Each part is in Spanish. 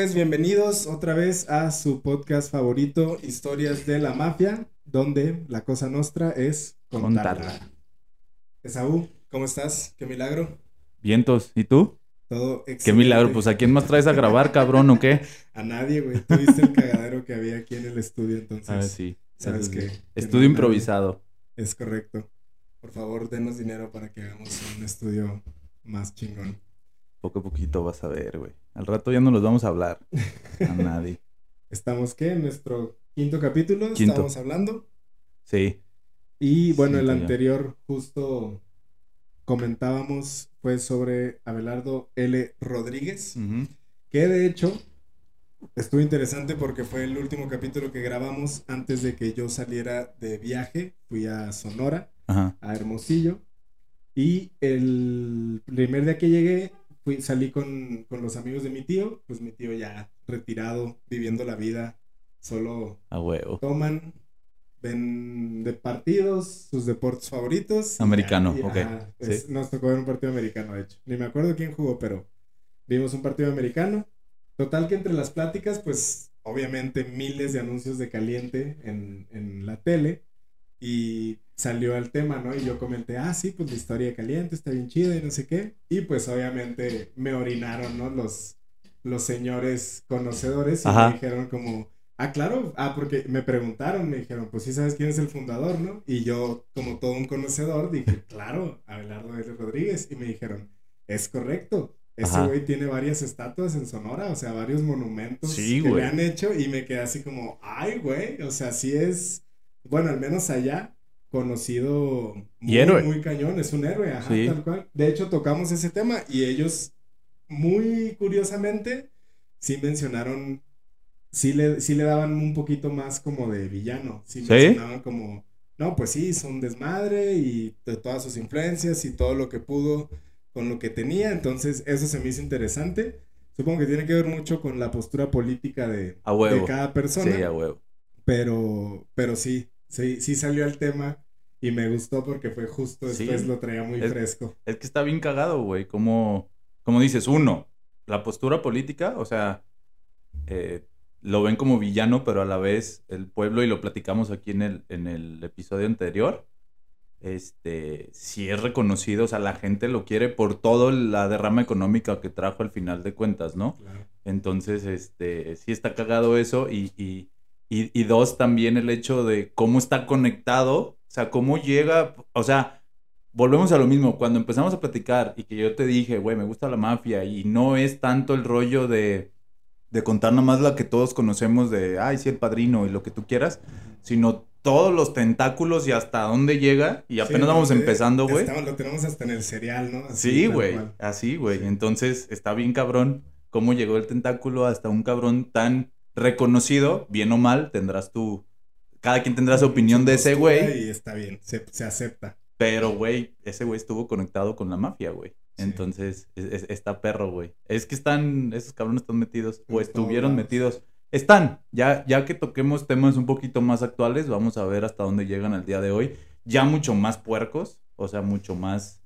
pues bienvenidos otra vez a su podcast favorito, Historias de la Mafia, donde la cosa nuestra es contarla. Contarla. Esaú, ¿cómo estás? Qué milagro. Vientos, ¿y tú? Todo Qué excelente. milagro, pues ¿a quién más traes a grabar, cabrón, o qué? A nadie, güey. Tú viste el cagadero que había aquí en el estudio, entonces. Ah, sí. sabes que no Estudio improvisado. Es correcto. Por favor, denos dinero para que hagamos un estudio más chingón. Poco a poquito vas a ver, güey. Al rato ya no los vamos a hablar a nadie. Estamos, ¿qué? En nuestro quinto capítulo Quinto. estamos hablando. Sí. Y bueno, el Siento yo. anterior justo comentábamos fue sobre Abelardo L. Rodríguez, que de hecho estuvo interesante porque fue el último capítulo que grabamos antes de que yo saliera de viaje. Fui a Sonora, Ajá. a Hermosillo, y el primer día que llegué fui, salí con, con los amigos de mi tío, pues mi tío ya retirado, viviendo la vida, solo A huevo. toman, ven de partidos, sus deportes favoritos. Americano, y, ok, ajá, es- sí. Nos tocó ver un partido americano, de hecho. Ni me acuerdo quién jugó, pero vimos un partido americano. Total que entre las pláticas, pues obviamente miles de anuncios de caliente en, en la tele y salió el tema, ¿no? Y yo comenté, ah, sí, pues la historia caliente está bien chida y no sé qué. Y pues obviamente me orinaron, ¿no? Los, los señores conocedores y Ajá. me dijeron como, ah, claro, ah, porque me preguntaron, me dijeron, pues sí sabes quién es el fundador, ¿no? Y yo, como todo un conocedor, dije, claro, Abelardo L. Rodríguez. Y me dijeron, es correcto. Ese güey tiene varias estatuas en Sonora, o sea, varios monumentos Sí, que güey. le han hecho y me quedé así como, ay, güey, o sea, sí es, bueno, al menos allá, conocido muy, Y héroe. muy cañón, es un héroe, ajá, Sí. tal cual. De hecho, tocamos ese tema y ellos, muy curiosamente, sí mencionaron, sí le, sí le daban un poquito más como de villano, sí, ¿Sí? mencionaban como, no, pues sí, hizo un desmadre y de todas sus influencias y todo lo que pudo con lo que tenía, entonces eso se me hizo interesante. Supongo que tiene que ver mucho con la postura política de, A huevo. de cada persona, Sí, a huevo. Pero, pero sí, sí, sí salió el tema y me gustó porque fue justo Sí. después lo traía muy Es- fresco. Es que está bien cagado, güey. Como, como dices, uno, la postura política, o sea, eh, lo ven como villano, pero a la vez el pueblo, y lo platicamos aquí en el, en el episodio anterior, este, sí es reconocido, o sea, la gente lo quiere por toda la derrama económica que trajo al final de cuentas, ¿no? Claro. Entonces, este, sí está cagado eso y, y, y, y dos, también el hecho de cómo está conectado, o sea, cómo llega, o sea, volvemos a lo mismo, cuando empezamos a platicar y que yo te dije, güey, me gusta la mafia y no es tanto el rollo de, de contar nomás la que todos conocemos de, ay, sí, el padrino y lo que tú quieras, sino todos los tentáculos y hasta dónde llega y apenas Sí, vamos empezando, güey. Lo tenemos hasta en el cereal, ¿no? Así, Sí, güey, así, güey. Sí. Entonces está bien cabrón cómo llegó el tentáculo hasta un cabrón tan reconocido, bien o mal, tendrás tu... Cada quien tendrá su opinión de ese güey, Y está bien, se, se acepta. pero, güey, ese güey estuvo conectado con la mafia, güey. Sí. Entonces, es- es- está perro, güey. Es que están, esos cabrones están metidos, o estuvieron lados. metidos. Están, ya, ya que toquemos temas un poquito más actuales, vamos a ver hasta dónde llegan al día de hoy. Ya mucho más puercos, o sea, mucho más,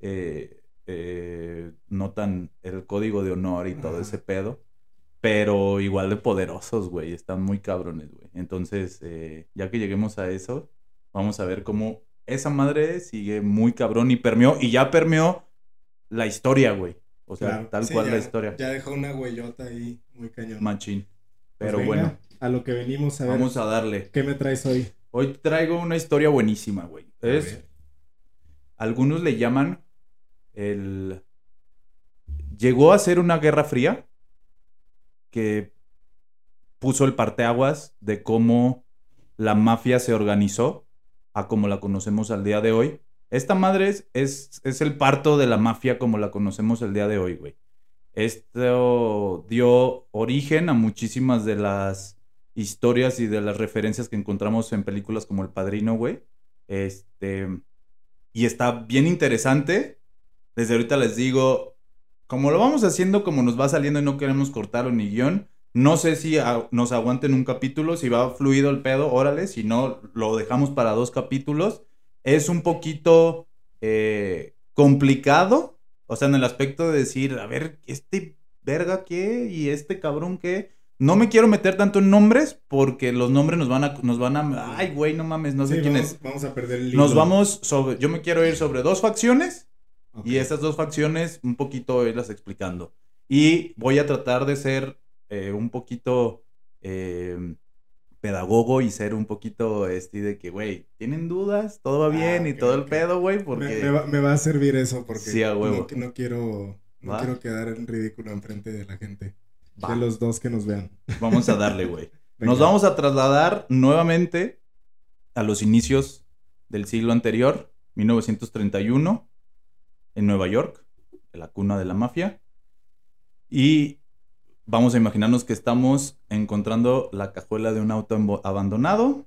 eh, eh, no tan el código de honor y todo Ajá. ese pedo, pero igual de poderosos, güey, están muy cabrones, güey. Entonces, eh, ya que lleguemos a eso, vamos a ver cómo esa madre sigue muy cabrón y permeó, y ya permeó la historia, güey. O sea, Claro. tal Sí, cual ya- la historia. Ya dejó una huellota ahí muy cañón. Machín. Pues Pero venga, bueno, A lo que venimos a ver. vamos a darle. ¿Qué me traes hoy? Hoy traigo una historia buenísima, güey. Es, algunos le llaman el... Llegó a ser una guerra fría que puso el parteaguas de cómo la mafia se organizó a como la conocemos al día de hoy. Esta madre es, es, el parto de la mafia como la conocemos el día de hoy, güey. Esto dio origen a muchísimas de las historias y de las referencias que encontramos en películas como El Padrino, güey. Este, y está bien interesante. Desde ahorita les digo, como lo vamos haciendo, como nos va saliendo y no queremos cortarlo ni guion, no sé si a- nos aguanten un capítulo, si va fluido el pedo, órale, si no, lo dejamos para dos capítulos. Es un poquito eh, complicado, o sea, en el aspecto de decir, a ver, este verga qué? ¿Y este cabrón qué? No me quiero meter tanto en nombres porque los nombres nos van a, nos van a, ay, güey, no mames, no sé Sí, quién vamos, es. Vamos a perder el Nos hilo. vamos sobre, yo me quiero ir sobre dos facciones Y estas dos facciones un poquito irlas explicando. Y voy a tratar de ser eh, un poquito eh, pedagogo y ser un poquito este de que, güey, ¿tienen dudas? ¿Todo va Ah, bien? y todo el pedo, güey, porque... me va, me va a servir eso porque Sí, a huevo. No, no quiero, no Va. quiero quedar en ridículo enfrente de la gente. Va, De los dos que nos vean. Vamos a darle, güey. Nos vamos a trasladar nuevamente a los inicios del siglo anterior, 1931, en Nueva York, en la cuna de la mafia. Y vamos a imaginarnos que estamos encontrando la cajuela de un auto abandonado.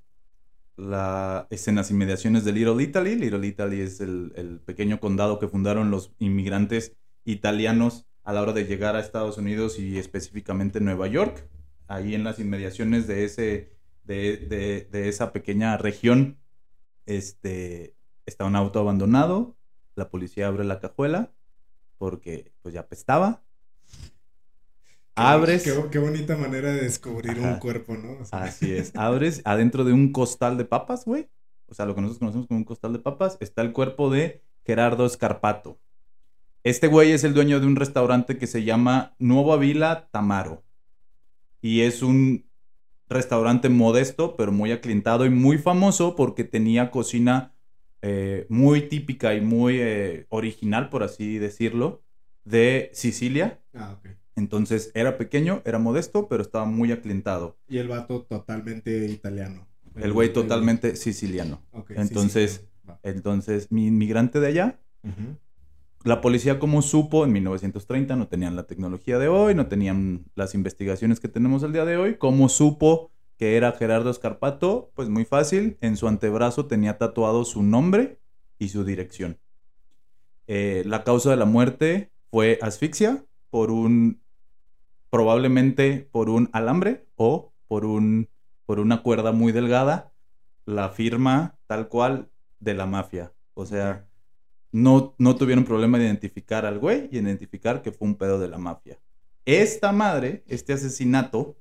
La, es inmediaciones de Little Italy. Little Italy es el, el pequeño condado que fundaron los inmigrantes italianos a la hora de llegar a Estados Unidos y específicamente Nueva York. Ahí en las inmediaciones de, ese, de, de- de esa pequeña región este, está un auto abandonado. La policía abre la cajuela porque pues ya apestaba. Abres. Qué, qué bonita manera de descubrir Ajá. un cuerpo, ¿no? O sea, Así es. Abres adentro de un costal de papas, güey. O sea, lo que nosotros conocemos como un costal de papas. Está el cuerpo de Gerardo Escarpato. Este güey es el dueño de un restaurante que se llama Nueva Vila Tamaro. Y es un restaurante modesto, pero muy aclientado y muy famoso porque tenía cocina eh, muy típica y muy eh, original, por así decirlo, de Sicilia. Ah, ok. Entonces era pequeño, era modesto, pero estaba muy aclientado. Y el vato totalmente italiano. El güey totalmente siciliano. Entonces. Entonces, mi inmigrante de allá, la policía como supo en 1930, no tenían la tecnología de hoy, no tenían las investigaciones que tenemos el día de hoy, ¿cómo supo que era Gerardo Escarpato? Pues muy fácil, en su antebrazo tenía tatuado su nombre y su dirección. Eh, la causa de la muerte fue asfixia por un, probablemente por un alambre o por, un, por una cuerda muy delgada, la firma tal cual de la mafia. O sea, no, no tuvieron problema de identificar al güey y identificar que fue un pedo de la mafia. Esta madre, este asesinato,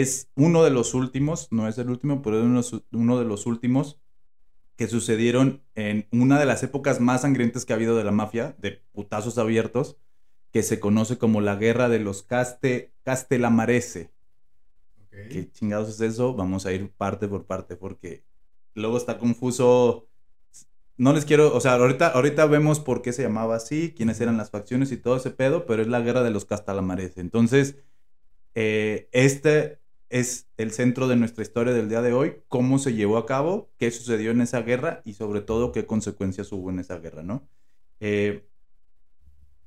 es uno de los últimos, no es el último, pero es uno, de su- uno de los últimos que sucedieron en una de las épocas más sangrientas que ha habido de la mafia, de putazos abiertos, que se conoce como la guerra de los Caste, Castelamarese. ¿Qué chingados es eso? Vamos a ir parte por parte porque luego está confuso. No les quiero, o sea, ahorita, ahorita vemos por qué se llamaba así, quiénes eran las facciones y todo ese pedo, pero es la guerra de los Castalamares. Entonces, eh, este es el centro de nuestra historia del día de hoy, cómo se llevó a cabo, qué sucedió en esa guerra y sobre todo qué consecuencias hubo en esa guerra, ¿no? Eh,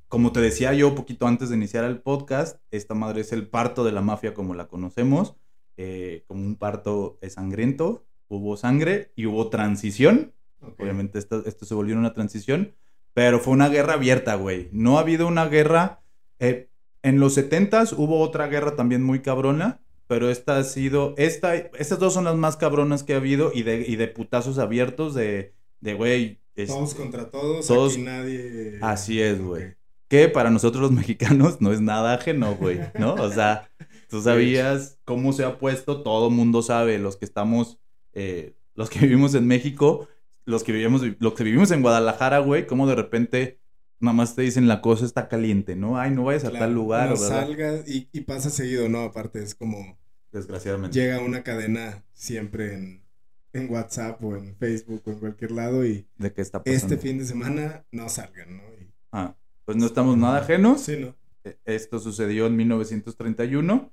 como te decía yo poquito antes de iniciar el podcast, esta madre es el parto de la mafia como la conocemos, eh, como un parto sangriento, hubo sangre y hubo transición, obviamente esto, esto se volvió una transición, pero fue una guerra abierta, güey, no ha habido una guerra, eh, en los 70s hubo otra guerra también muy cabrona, pero esta ha sido, esta, estas dos son las más cabronas que ha habido y de, y de putazos abiertos de, de güey, Todos contra todos, todos- aquí nadie. Así es, güey. Que para nosotros los mexicanos no es nada ajeno, güey, ¿no? O sea, tú sabías cómo se ha puesto, todo mundo sabe, los que estamos, eh, los que vivimos en México, los que vivimos, los que vivimos en Guadalajara, güey, cómo de repente nada más te dicen la cosa está caliente, ¿no? Ay, no vayas a Claro, tal lugar, no ¿verdad? salgas y, y pasa seguido, ¿no? Aparte es como Desgraciadamente. llega una cadena siempre en, en WhatsApp o en Facebook o en cualquier lado y ¿De qué está pasando? este fin de semana no salgan, ¿no? Y- Ah, pues no estamos nada ajenos. sí, ¿no? Eh, Esto sucedió en 1931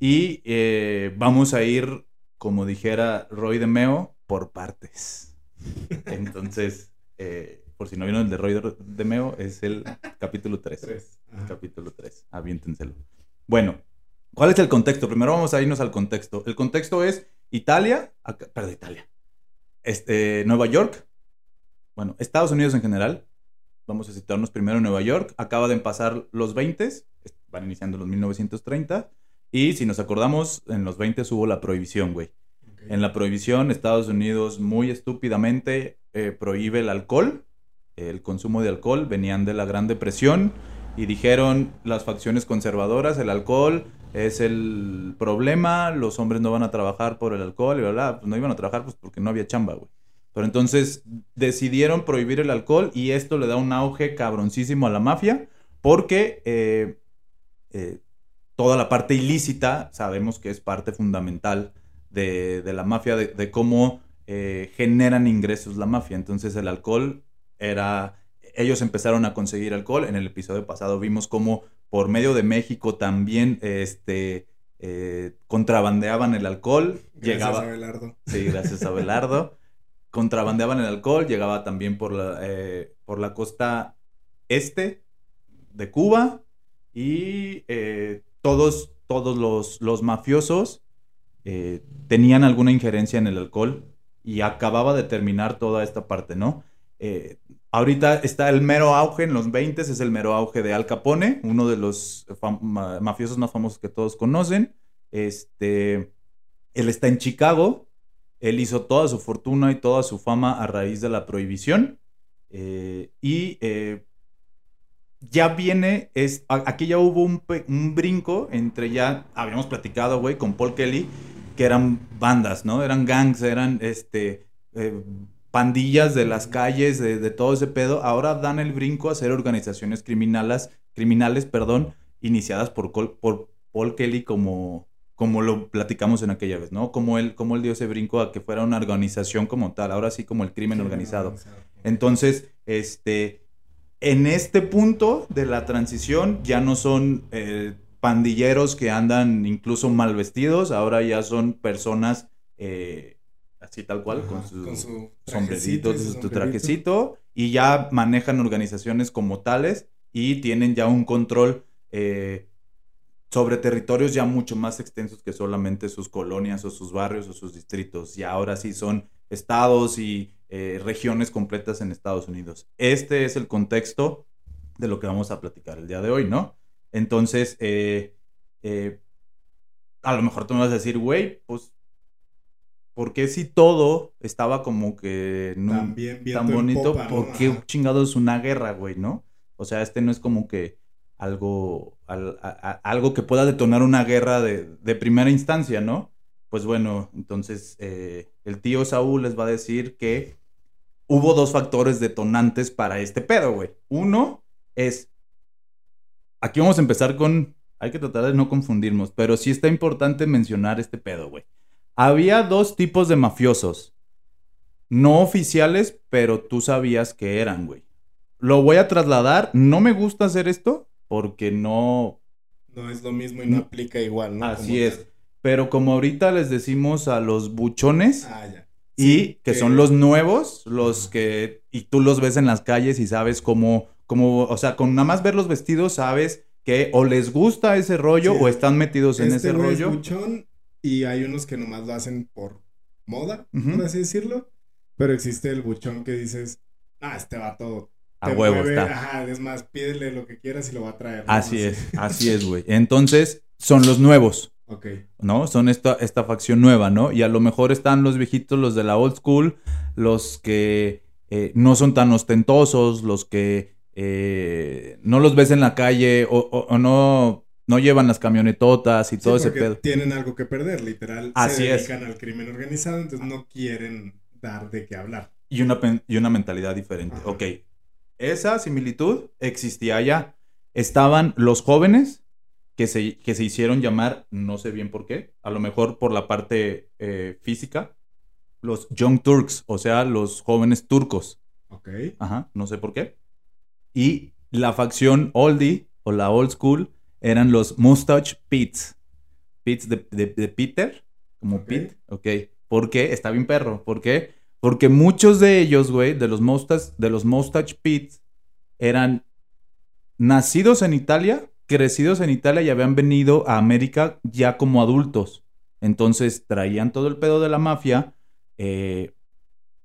y eh, vamos a ir, como dijera Roy de Meo, por partes. Entonces, eh, por si no vieron el de Roy de- Meo, es el capítulo 3. Tres. Ajá. Capítulo 3. Aviéntenselo. Bueno, ¿cuál es el contexto? Primero vamos a irnos al contexto. El contexto es Italia, acá- perdón, Italia. Este, Nueva York. Bueno, Estados Unidos en general. Vamos a citarnos primero en Nueva York. Acaba de pasar los 20, van iniciando los 1930. Y si nos acordamos, en los 20 hubo la prohibición, güey. En la prohibición, Estados Unidos muy estúpidamente eh, prohíbe el alcohol, el consumo de alcohol. Venían de la Gran Depresión y dijeron las facciones conservadoras, el alcohol es el problema, los hombres no van a trabajar por el alcohol y bla, bla, pues no iban a trabajar pues porque no había chamba, güey. Pero entonces decidieron prohibir el alcohol y esto le da un auge cabroncísimo a la mafia porque eh, eh, toda la parte ilícita sabemos que es parte fundamental de, la mafia, de, cómo eh, generan ingresos la mafia. Entonces el alcohol era... Ellos empezaron a conseguir alcohol. En el episodio pasado vimos cómo por medio de México también este, eh, contrabandeaban el alcohol. Gracias llegaba, a Belardo. Sí, gracias a Belardo. contrabandeaban el alcohol, llegaba también por la, eh, por la costa este de Cuba y eh, todos, todos los, los mafiosos tenían alguna injerencia en el alcohol y acababa de terminar toda esta parte, ¿no? Ahorita está el mero auge, en los 20 es el mero auge de Al Capone, uno de los mafiosos más famosos que todos conocen. Este, él está en Chicago, él hizo toda su fortuna y toda su fama a raíz de la prohibición. Eh, y eh, ya viene, es, aquí ya hubo un, un, brinco entre ya, habíamos platicado, güey, con Paul Kelly, que eran bandas, ¿no? Eran gangs, eran, este, eh, pandillas de las calles, de, todo ese pedo, ahora dan el brinco a ser organizaciones criminales, criminales, perdón, iniciadas por, por Paul Kelly como, como lo platicamos en aquella vez, ¿no? Como él, como él dio ese brinco a que fuera una organización como tal, ahora sí como el crimen organizado. Entonces, este, en este punto de la transición ya no son eh, pandilleros que andan incluso mal vestidos, ahora ya son personas eh, así tal cual, con su, sombrerito, su trajecito, y ya manejan organizaciones como tales y tienen ya un control eh, sobre territorios ya mucho más extensos que solamente sus colonias o sus barrios o sus distritos. Y ahora sí son estados y eh, regiones completas en Estados Unidos. Este es el contexto de lo que vamos a platicar el día de hoy, ¿no? Entonces, eh, a lo mejor tú me vas a decir, güey, pues porque si todo estaba como que no, tan bonito? ¿Por qué chingados una guerra, güey, no? O sea, este no es como que algo, algo que pueda detonar una guerra de, primera instancia, ¿no? Pues bueno, entonces eh, el tío Saúl les va a decir que hubo dos factores detonantes para este pedo, güey. Uno es, aquí vamos a empezar con, hay que tratar de no confundirnos, pero sí está importante mencionar este pedo, güey. Había dos tipos de mafiosos. No oficiales, pero tú sabías que eran, güey. Lo voy a trasladar. No me gusta hacer esto porque no... No es lo mismo y no, aplica igual, ¿no? Así es. Pero como ahorita les decimos a los buchones... Ah, ya. y que, son los nuevos, los que... Y tú los ves en las calles y sabes cómo... cómo o sea, con nada más ver los vestidos sabes que o les gusta ese rollo o están metidos en este ese rollo. buchón y hay unos que nomás lo hacen por moda, por así decirlo. Pero existe el buchón que dices, ah, este va todo. A huevo está. Ajá, es más, pídele lo que quieras y lo va a traer. Así es, así es, güey. Entonces, son los nuevos. Ok. ¿No? Son esta, esta facción nueva, ¿no? Y a lo mejor están los viejitos, los de la old school, los que eh, no son tan ostentosos, los que eh, no los ves en la calle o no no llevan las camionetotas y todo ese pedo. Tienen algo que perder, literal. Así se dedican al crimen organizado, entonces no quieren dar de qué hablar. Y una, y una mentalidad diferente. Ok. Esa similitud existía ya. Estaban los jóvenes que se, que se hicieron llamar, no sé bien por qué, a lo mejor por la parte eh, física, los Young Turks, o sea, los jóvenes turcos. Ok. Ajá, no sé por qué. Y la facción oldie o la old school eran los Mustache Pits. Pits de, Peter, como Pete, ok. ¿Por qué? Está bien perro. ¿Por qué? Porque muchos de ellos, güey, de los Mustache, de los Mustache Pits, eran nacidos en Italia, crecidos en Italia y habían venido a América ya como adultos. Entonces traían todo el pedo de la mafia, eh,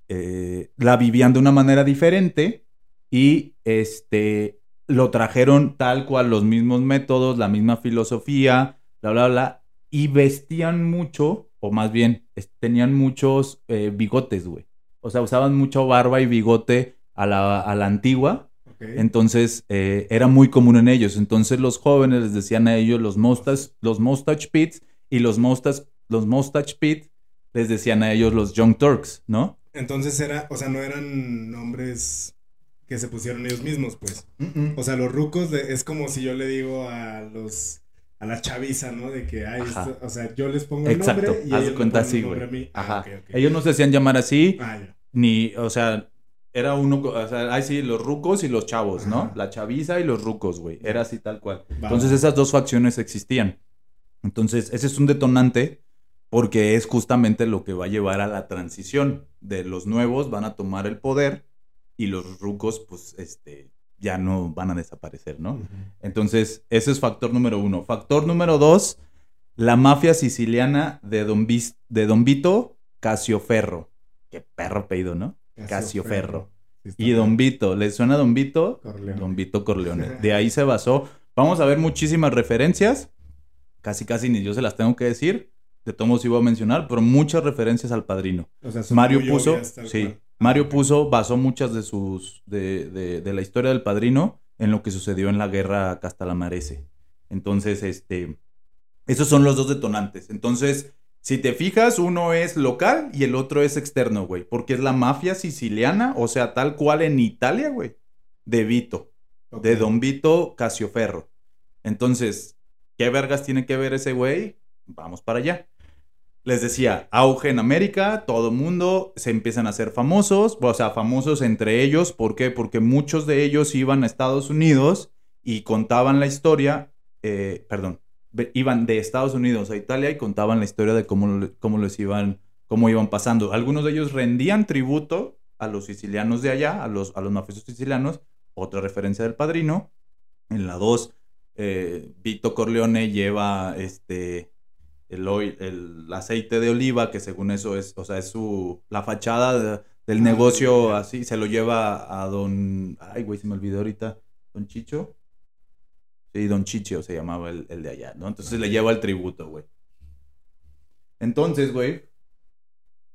eh, la vivían de una manera diferente y este lo trajeron tal cual, los mismos métodos, la misma filosofía, bla, bla, bla, y vestían mucho, o más bien, tenían muchos eh, bigotes, güey. O sea, usaban mucho barba y bigote a la, a la antigua. Entonces, eh, era muy común en ellos. Entonces, los jóvenes les decían a ellos los mustache, los mustache pits y los mustache, los mustache pit les decían a ellos los Young Turks, ¿no? Entonces era, o sea, no eran nombres que se pusieron ellos mismos, pues. O sea, los rucos de- es como si yo le digo a los a la chaviza, ¿no? De que ay, esto- o sea, yo les pongo el Exacto, nombre y haz ellos cuenta ponen así, güey. a mí. Ah, Ajá. ok, ok. Ellos no se hacían llamar así, Ah, ni, o sea, era uno, o sea, ay sí, los rucos y los chavos, ¿no? La chaviza y los rucos, güey. Era así tal cual. Entonces esas dos facciones existían. Entonces ese es un detonante porque es justamente lo que va a llevar a la transición de los nuevos van a tomar el poder y los rucos pues este ya no van a desaparecer, ¿no? Entonces ese es factor número uno. Factor número dos, la mafia siciliana de Don, Vis- de Don Vito Casioferro. Qué perro pedido, ¿no? Casioferro. Está Y. Don Vito, ¿le suena Don Vito? Corleone. Don Vito Corleone. De ahí se basó. Vamos a ver muchísimas referencias. Casi, casi ni yo se las tengo que decir. De todos modos iba a mencionar, pero muchas referencias al padrino. O sea, Mario puso, obvias, sí, cual. Mario puso, basó muchas de sus, de, de- de la historia del padrino en lo que sucedió en la guerra Castalamarese. Entonces, este, esos son los dos detonantes. Entonces, si te fijas, uno es local y el otro es externo, güey, porque es la mafia siciliana, o sea, tal cual en Italia, güey, de Vito, de Don Vito Casioferro. Entonces, ¿qué vergas tiene que ver ese güey? Vamos para allá. Les decía, auge en América, todo mundo se empiezan a hacer famosos, o sea, famosos entre ellos, ¿por qué? Porque muchos de ellos iban a Estados Unidos y contaban la historia, eh, perdón, iban de Estados Unidos a Italia y contaban la historia de cómo, cómo les iban, cómo iban pasando. Algunos de ellos rendían tributo a los sicilianos de allá, a los, a los mafiosos sicilianos, otra referencia del padrino. En la 2, Vito Corleone lleva este el, oil- el aceite de oliva, que según eso es, o sea, es su, la fachada de- del Ah, negocio así, se lo lleva a don, ay, güey, se me olvidó ahorita, don Chicho. Sí, don Chicho se llamaba el, el de allá, ¿no? Entonces le lleva el tributo, güey. Entonces, güey,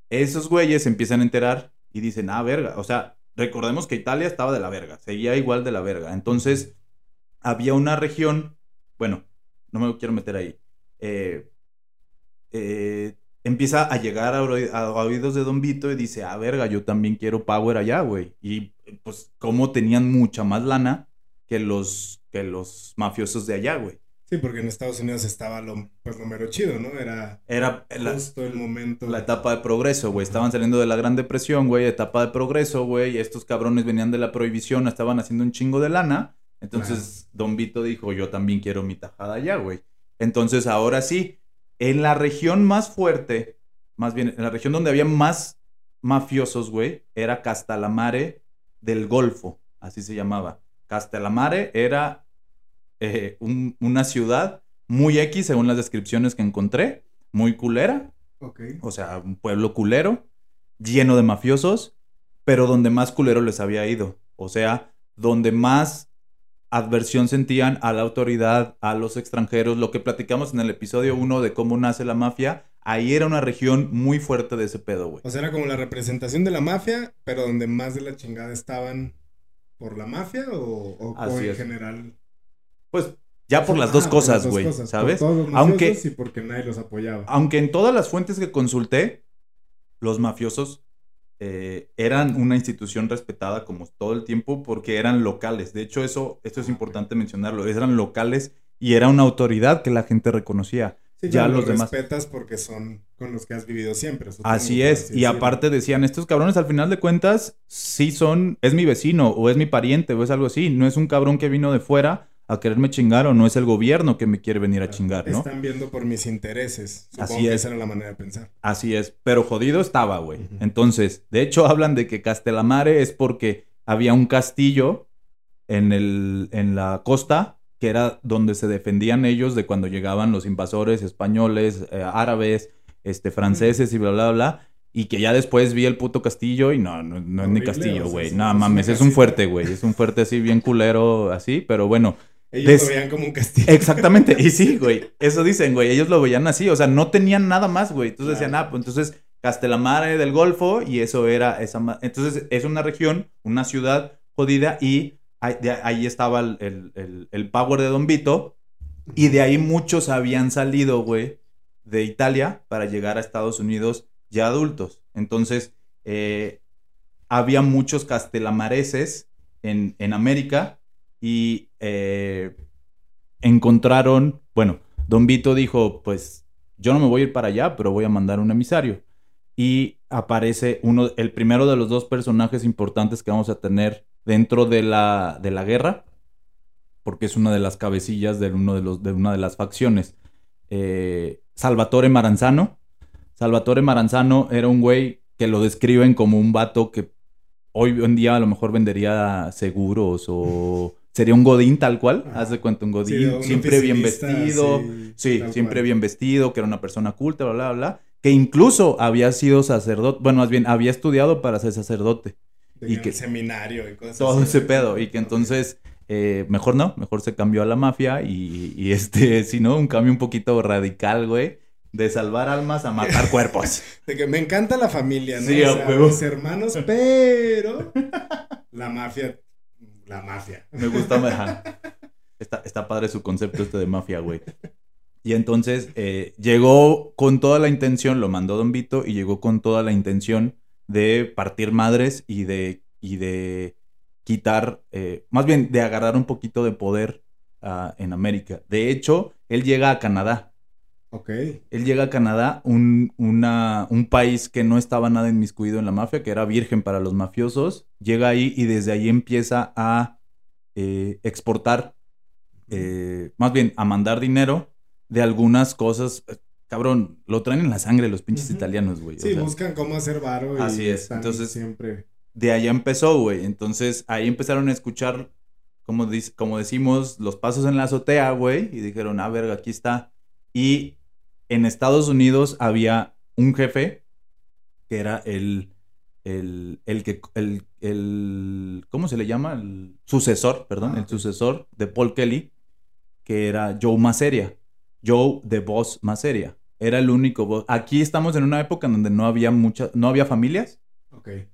esos güeyes se empiezan a enterar y dicen, ah, verga, o sea, recordemos que Italia estaba de la verga, seguía igual de la verga. Entonces, había una región, bueno, no me quiero meter ahí, eh, eh, empieza a llegar a, a oídos de Don Vito y dice, ah, verga, yo también quiero power allá, güey. Y pues, como tenían mucha más lana que los, que los mafiosos de allá, güey. Sí, porque en Estados Unidos estaba lo, pues, lo mero chido, ¿no? Era Era la, justo el momento. la etapa de progreso, güey. Estaban saliendo de la Gran Depresión, güey. Etapa de progreso, güey. Estos cabrones venían de la prohibición, estaban haciendo un chingo de lana. Entonces, Don Vito dijo, yo también quiero mi tajada allá, güey. Entonces, ahora sí, en la región más fuerte, más bien, en la región donde había más mafiosos, güey, era Castalamare del Golfo, así se llamaba. Castalamare era eh, un- una ciudad muy X, según las descripciones que encontré, muy culera, o sea, un pueblo culero, lleno de mafiosos, pero donde más culero les había ido. O sea, donde más adversión sentían a la autoridad, a los extranjeros, lo que platicamos en el episodio 1 de cómo nace la mafia, ahí era una región muy fuerte de ese pedo, güey. O sea, era como la representación de la mafia, pero donde más de la chingada estaban por la mafia o, o- o Así en es. general. Pues ya por las dos cosas, dos güey, cosas, por ¿sabes? todos los Aunque- y porque nadie los apoyaba. Aunque en todas las fuentes que consulté, los mafiosos eh, eran una institución respetada como todo el tiempo porque eran locales. De hecho, eso, esto es importante mencionarlo. Eran locales y era una autoridad que la gente reconocía. Sí, ya los demás. respetas porque son con los que has vivido siempre. Así es. así Y aparte decían, estos cabrones al final de cuentas sí son, es mi vecino o es mi pariente o es algo así. No es un cabrón que vino de fuera a quererme chingar o no es el gobierno que me quiere venir a chingar, ¿no? Están viendo por mis intereses. Supongo Así que es. esa era la manera de pensar. Así es, pero jodido estaba, güey. Entonces, de hecho, hablan de que Castelamare es porque había un castillo en, el, en la costa que era donde se defendían ellos de cuando llegaban los invasores españoles, eh, árabes, este, franceses y bla, bla, bla. Y que ya después vi el puto castillo y no, no, no es ni castillo, o sea, güey. es No mames, es un fuerte, güey. Es un fuerte así, bien culero, así, pero bueno. Ellos Des- lo veían como un castigo. Exactamente, y sí, güey. Eso dicen, güey. Ellos lo veían así, o sea, no tenían nada más, güey. Entonces decían, ah, pues entonces Castelamare del Golfo y eso era esa. ma- Entonces es una región, una ciudad jodida y ahí, de- ahí estaba el, el- el- el power de Don Vito. Y de ahí muchos habían salido, güey, de Italia para llegar a Estados Unidos ya adultos. Entonces, eh, había muchos castelamareses en, en América y eh, encontraron, bueno, Don Vito dijo, pues yo no me voy a ir para allá, pero voy a mandar un emisario. Y aparece uno, el primero de los dos personajes importantes que vamos a tener dentro de la, de la guerra, porque es una de las cabecillas de, uno de, los, de una de las facciones. Eh, Salvatore Maranzano. Salvatore Maranzano era un güey que lo describen como un vato que hoy en día a lo mejor vendería seguros o sería un godín tal cual. Haz de cuenta un godín, siempre bien vestido. sí, siempre cual. bien vestido, que era una persona culta, bla, bla, bla. Que incluso había sido sacerdote, bueno, más bien había estudiado para ser sacerdote. Tenía y que- seminario y cosas Todo así. ese pedo. Y que entonces, eh, mejor no, mejor se cambió a la mafia y, y este, si no, un cambio un poquito radical, güey. De salvar almas a matar cuerpos. De que me encanta la familia, ¿no? Sí, O sea, mis hermanos, pero la mafia, la mafia. Me gusta, ajá. Está, está padre su concepto este de mafia, güey. Y entonces eh, llegó con toda la intención, lo mandó Don Vito y llegó con toda la intención de partir madres y de, y de quitar, eh, más bien de agarrar un poquito de poder ah, en América. De hecho, él llega a Canadá. Ok. Él llega a Canadá, un, una- un país que no estaba nada inmiscuido en la mafia, que era virgen para los mafiosos. Llega ahí y desde ahí empieza a eh, exportar, eh, más bien a mandar dinero de algunas cosas. Cabrón, lo traen en la sangre los pinches italianos, güey. o Sí, sea, buscan cómo hacer varo y Así es, están entonces- siempre... de allá empezó, güey. Entonces ahí empezaron a escuchar, como, como decimos, los pasos en la azotea, güey. Y dijeron, ah, verga, aquí está. Y en Estados Unidos había un jefe que era el, el, el que, el, el, ¿cómo se le llama? El sucesor, perdón, Ah, el sucesor de Paul Kelly, que era Joe Maseria. Joe de Boss Maseria. Era el único boss. Aquí estamos en una época en donde no había mucha, no había familias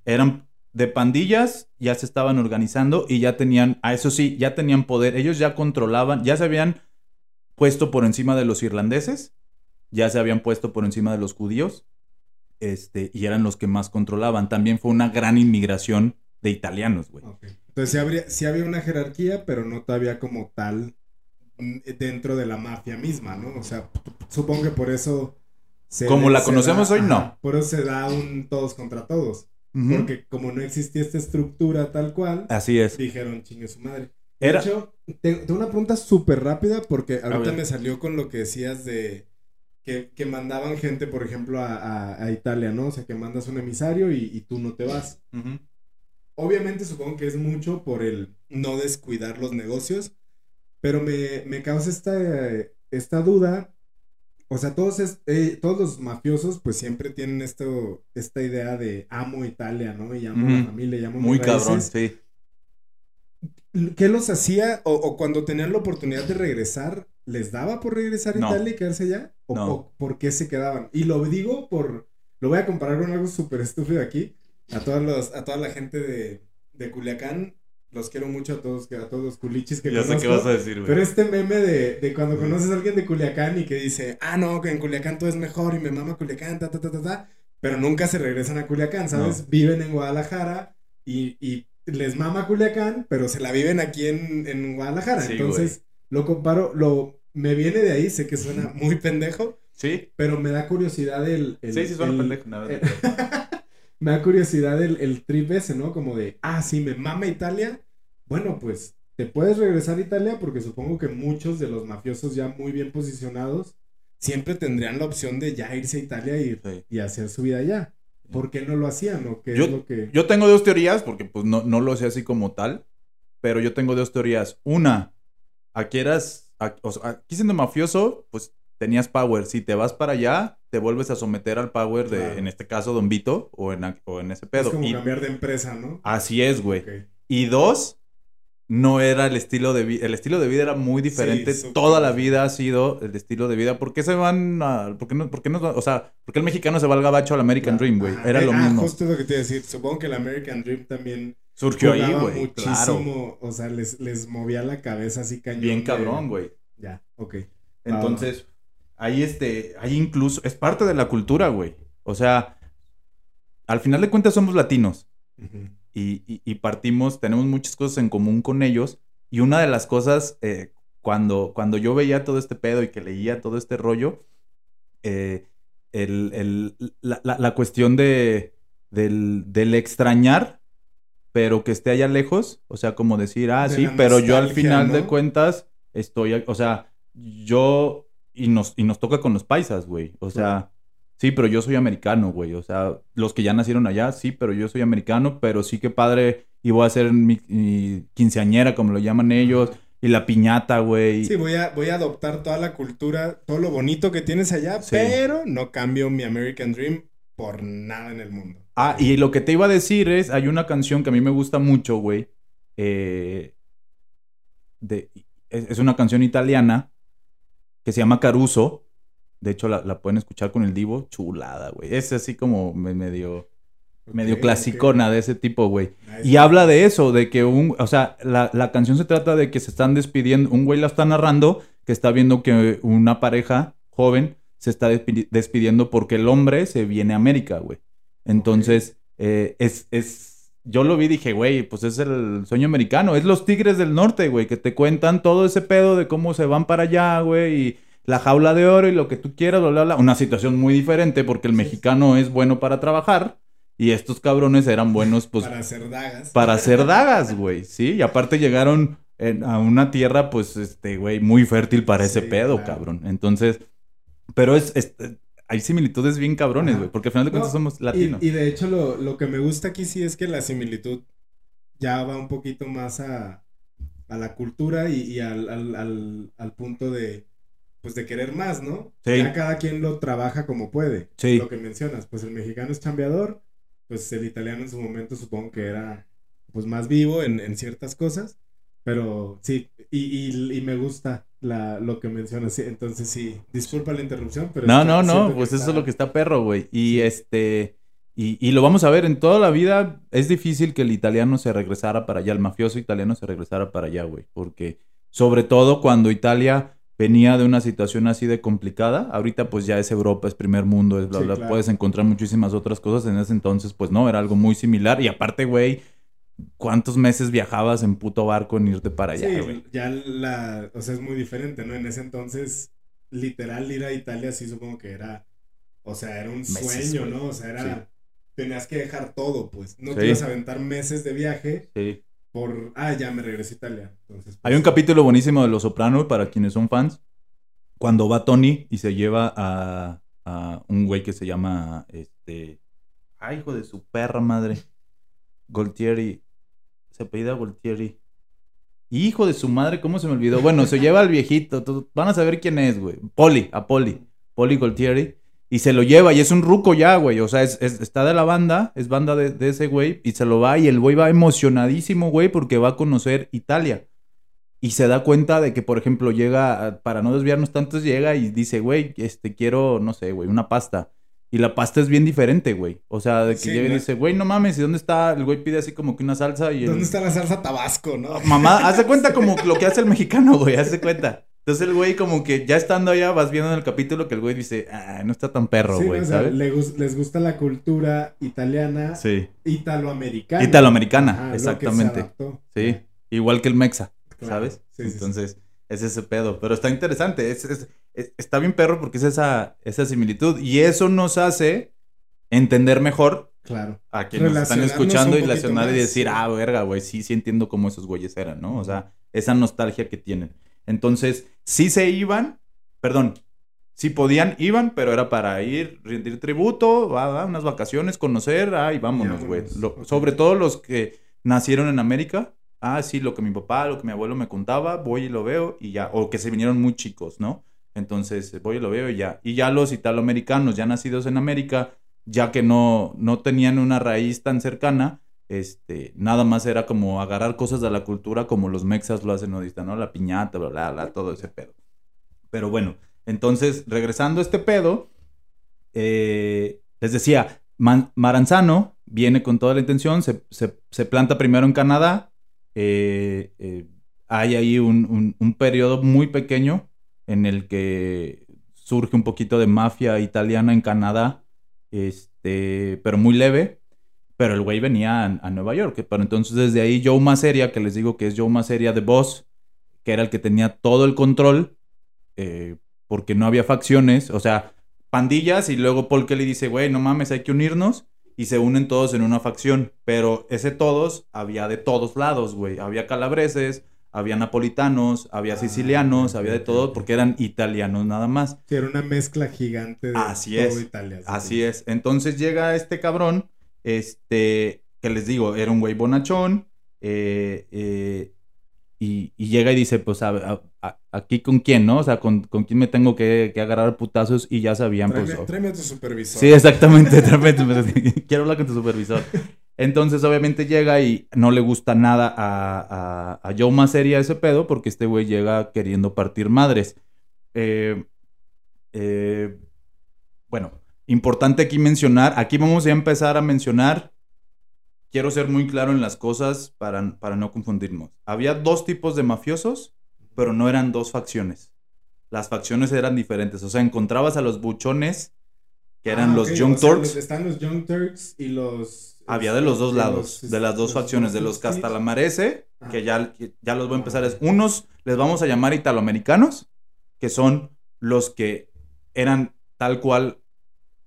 eran de pandillas, ya se estaban organizando y ya tenían, a eso sí, ya tenían poder. Ellos ya controlaban, ya se habían puesto por encima de los irlandeses, ya se habían puesto por encima de los judíos, este, y eran los que más controlaban. También fue una gran inmigración de italianos, güey. Entonces sí, habría, sí había una jerarquía, pero no todavía como tal mm, dentro de la mafia misma, ¿no? O sea, supongo que por eso... se- Como la conocemos da- hoy, no. Por eso se da un todos contra todos. Porque como no existía esta estructura tal cual, Así es. dijeron chingue su madre. De Era, hecho, te- tengo una pregunta súper rápida porque ahorita me salió con lo que decías de que, que mandaban gente, por ejemplo, a, a- a Italia, ¿no? O sea, que mandas un emisario y, y tú no te vas. Ujú. Obviamente supongo que es mucho por el no descuidar los negocios, pero me, me causa esta, esta duda. O sea, todos, es- eh, todos los mafiosos pues siempre tienen esto, esta idea de amo Italia, ¿no? Y amo la Ujú. familia, y amo muy mis cabrón, raíces. sí. ¿Qué los hacía? O, o cuando tenían la oportunidad de regresar, ¿les daba por regresar a No. Italia y quedarse allá? ¿O, No. o por qué se quedaban? Y lo digo por. Lo voy a comparar con algo súper estúpido aquí. A, todos los, a toda la gente de, de Culiacán. Los quiero mucho a todos, a todos los culichis que Ya sé qué vas a decir, güey. Pero este meme de, de cuando conoces a alguien de Culiacán y que dice, ah, no, que en Culiacán todo es mejor y me mama Culiacán, ta, ta, ta, ta, ta. Pero nunca se regresan a Culiacán, ¿sabes? No. Viven en Guadalajara y, y les mama Culiacán, pero se la viven aquí en, en Guadalajara. Sí, Entonces, lo comparo, lo, me viene de ahí, sé que suena muy pendejo, Sí, pero me da curiosidad el... el- sí, sí, suena el- pendejo. el- me da curiosidad el, el trip ese, ¿no? Como de, ah, sí, me mama Italia. Bueno, pues te puedes regresar a Italia porque supongo que muchos de los mafiosos ya muy bien posicionados siempre tendrían la opción de ya irse a Italia y, Sí. y hacer su vida allá. ¿Por qué no lo hacían o qué Yo- es lo que... Yo tengo dos teorías, porque pues no, no lo sé así como tal, pero yo tengo dos teorías. Una, aquí eras, a- o sea, aquí siendo mafioso, pues tenías power. Si te vas para allá, te vuelves a someter al power de, Claro. en este caso, Don Vito, o en, o en ese es pedo. como Y- cambiar de empresa, ¿no? así es, güey. Y dos, no era el estilo de vida. El estilo de vida era muy diferente. Toda la vida ha sido el estilo de vida. ¿Por qué se van a.? ¿Por qué no.? Por qué no o sea, ¿por qué el mexicano se va al gabacho al American Dream, güey? Era Eh, lo ah, mismo. justo lo que te iba a decir. Supongo que el American Dream también Surgió ahí, güey. Claro. muchísimo, o sea, les, les movía la cabeza así cañón. Bien cabrón, güey. Ya, ok. Entonces, ahí este, ahí incluso, es parte de la cultura, güey. O sea, al final de cuentas somos latinos Ujú. Y, y- y partimos, tenemos muchas cosas en común con ellos. Y una de las cosas, eh, cuando, cuando yo veía todo este pedo y que leía todo este rollo, eh, el, el- la, la- la cuestión de, del, del extrañar, pero que esté allá lejos, o sea, como decir, ah, De sí, pero yo al final de cuentas estoy, o sea, yo, y nos, y nos toca con los paisas, güey, o sea, sí, pero yo soy americano, güey, o sea, los que ya nacieron allá, sí, pero yo soy americano, pero sí que padre, y voy a ser mi, mi quinceañera, como lo llaman ellos, y la piñata, güey. Sí, voy a, voy a adoptar toda la cultura, todo lo bonito que tienes allá, Sí. pero no cambio mi American Dream por nada en el mundo. Ah, y lo que te iba a decir es, hay una canción que a mí me gusta mucho, güey. eh, de, es, es una canción italiana que se llama Caruso. De hecho, la, la pueden escuchar con el Divo. Chulada, güey. Es así como me- medio, medio clasicona de ese tipo, güey. Nice. Y habla de eso, de que un, o sea, la, la canción se trata de que se están despidiendo, un güey la está narrando, que está viendo que una pareja joven se está despi- despidiendo porque el hombre se viene a América, güey. Entonces, eh, es, es, yo lo vi y dije, güey, pues es el sueño americano, es los Tigres del Norte, güey, que te cuentan todo ese pedo de cómo se van para allá, güey, y la jaula de oro y lo que tú quieras, bla, bla, bla. Una situación muy diferente porque el mexicano es bueno para trabajar y estos cabrones eran buenos, pues, para hacer dagas. para hacer dagas, güey, ¿sí? Y aparte llegaron en- a una tierra, pues, este, güey, muy fértil para ese Sí, pedo, claro. cabrón. Entonces, pero es, es- hay similitudes bien cabrones, güey, porque al final de cuentas No, somos Y, latinos. y de hecho lo, lo que me gusta aquí sí es que la similitud ya va un poquito más a, a la cultura y, y al, al- al- al punto de pues de querer más, ¿no? Sí. Ya cada quien lo trabaja como puede. Sí. Lo que mencionas, pues el mexicano es chambeador, pues el italiano en su momento supongo que era pues más vivo en, en ciertas cosas, pero sí, y, y- y me gusta la, lo que mencionas, sí, entonces sí, disculpa la interrupción, pero... No, no, no, pues eso está- es lo que está perro, güey. Y este, y, y lo vamos a ver en toda la vida. Es difícil que el italiano se regresara para allá, el mafioso italiano se regresara para allá, güey. Porque, sobre todo cuando Italia venía de una situación así de complicada, ahorita pues ya es Europa, es primer mundo, es bla, Sí, bla, claro. puedes encontrar muchísimas otras cosas. En ese entonces, pues no, era algo muy similar. Y aparte, güey, ¿cuántos meses viajabas en puto barco en irte para allá, Sí, güey? ya la, o sea, es muy diferente, ¿no? En ese entonces, literal, ir a Italia sí supongo que era, o sea, era un Meses, sueño, güey. ¿no? O sea, era, Sí. tenías que dejar todo, pues, no Sí. te ibas a aventar meses de viaje Sí. Por, ah, ya me regresé a Italia. Entonces, Hay un pues, capítulo buenísimo de Los Soprano para quienes son fans. Cuando va Tony y se lleva a, a un güey que se llama este. Ay, hijo de su perra madre. Goltieri. Se apellida Goltieri. Hijo de su madre, ¿cómo se me olvidó? Bueno, se lleva al viejito. Van a saber quién es, güey. Poli, a Poli. Poli Goltieri. Y se lo lleva y es un ruco ya, güey. O sea, es, es- está de la banda, es banda de, de ese güey. Y se lo va y el güey va emocionadísimo, güey, porque va a conocer Italia. Y se da cuenta de que, por ejemplo, llega, para no desviarnos tanto, llega y dice, güey, este, quiero, no sé, güey, una pasta. Y la pasta es bien diferente, güey. O sea, de que Sí, llega y dice, güey, no mames, ¿y dónde está? El güey pide así como que una salsa y el... ¿Dónde está la salsa tabasco, no? Mamá, hace cuenta como lo que hace el mexicano, güey, hace cuenta. Entonces el güey como que ya estando allá vas viendo en el capítulo que el güey dice, ah, no está tan perro, Sí, güey, o sea, ¿sabes? le les gusta la cultura italiana, Sí, italoamericana. Italoamericana, Ajá, exactamente. sí, igual que el mexa, Claro, ¿sabes? sí. Entonces, es ese pedo. Pero está interesante. Es, es- es- está bien perro porque es esa, esa similitud. Y eso nos hace entender mejor Claro. a quienes nos están escuchando y relacionar y más, decir, sí. ah, verga, güey, sí, sí entiendo cómo esos güeyes eran, ¿no? O sea, esa nostalgia que tienen. Entonces, sí se iban, perdón, sí podían, iban, pero era para ir, rendir tributo, va, unas vacaciones, conocer, ah, y vámonos, güey. Sobre todo los que nacieron en América, ah, sí, lo que mi papá, lo que mi abuelo me contaba, voy y lo veo y ya, o que se vinieron muy chicos, ¿no? Entonces, voy y lo veo y ya. Y ya los italoamericanos, ya nacidos en América, ya que no, no tenían una raíz tan cercana, este, nada más era como agarrar cosas de la cultura como los mexas lo hacen ahorita, ¿no? La piñata, bla, bla, bla, todo ese pedo. Pero bueno, entonces, regresando a este pedo, eh, les decía, Maranzano viene con toda la intención, se, se- se planta primero en Canadá. eh, eh, hay ahí un, un- un periodo muy pequeño en el que surge un poquito de mafia italiana en Canadá, este, pero muy leve. Pero el güey venía a, a Nueva York. Pero entonces desde ahí Joe Maseria, que les digo que es Joe Maseria de Boss, que era el que tenía todo el control, eh, porque no había facciones, o sea, pandillas y luego Paul Kelly dice, güey, no mames, hay que unirnos y se unen todos en una facción, pero ese todos había de todos lados, güey, había calabreses, había napolitanos, había Ah, sicilianos, había de todo, porque eran italianos nada más. Sí, era una mezcla gigante de Así todo es. Italia. sí, Así sí. es. Entonces llega este cabrón, este, que les digo, era un güey bonachón, eh, eh, y, y llega y dice, pues, a- a- a- aquí con quién, ¿no? O sea, con, con quién me tengo que, que agarrar a putazos y ya sabían, Tráeme, pues... oh. tráeme a tu supervisor. Sí, exactamente. tráeme tu- Quiero hablar con tu supervisor. Entonces, obviamente, llega y no le gusta nada a, a, a Joe Maseria ese pedo, porque este güey llega queriendo partir madres. Eh, eh, bueno, importante aquí mencionar, aquí vamos a empezar a mencionar, quiero ser muy claro en las cosas para, para no confundirnos. Había dos tipos de mafiosos, pero no eran dos facciones. Las facciones eran diferentes, o sea, encontrabas a los buchones, que eran Ah, los Young o sea, Turks. los- están los Young Turks y los... Había de los dos y lados, los- de las dos los facciones, de los. Castalamarese, Ajá. que ya, que ya los voy a empezar. Es, unos les vamos a llamar italoamericanos, que son los que eran tal cual,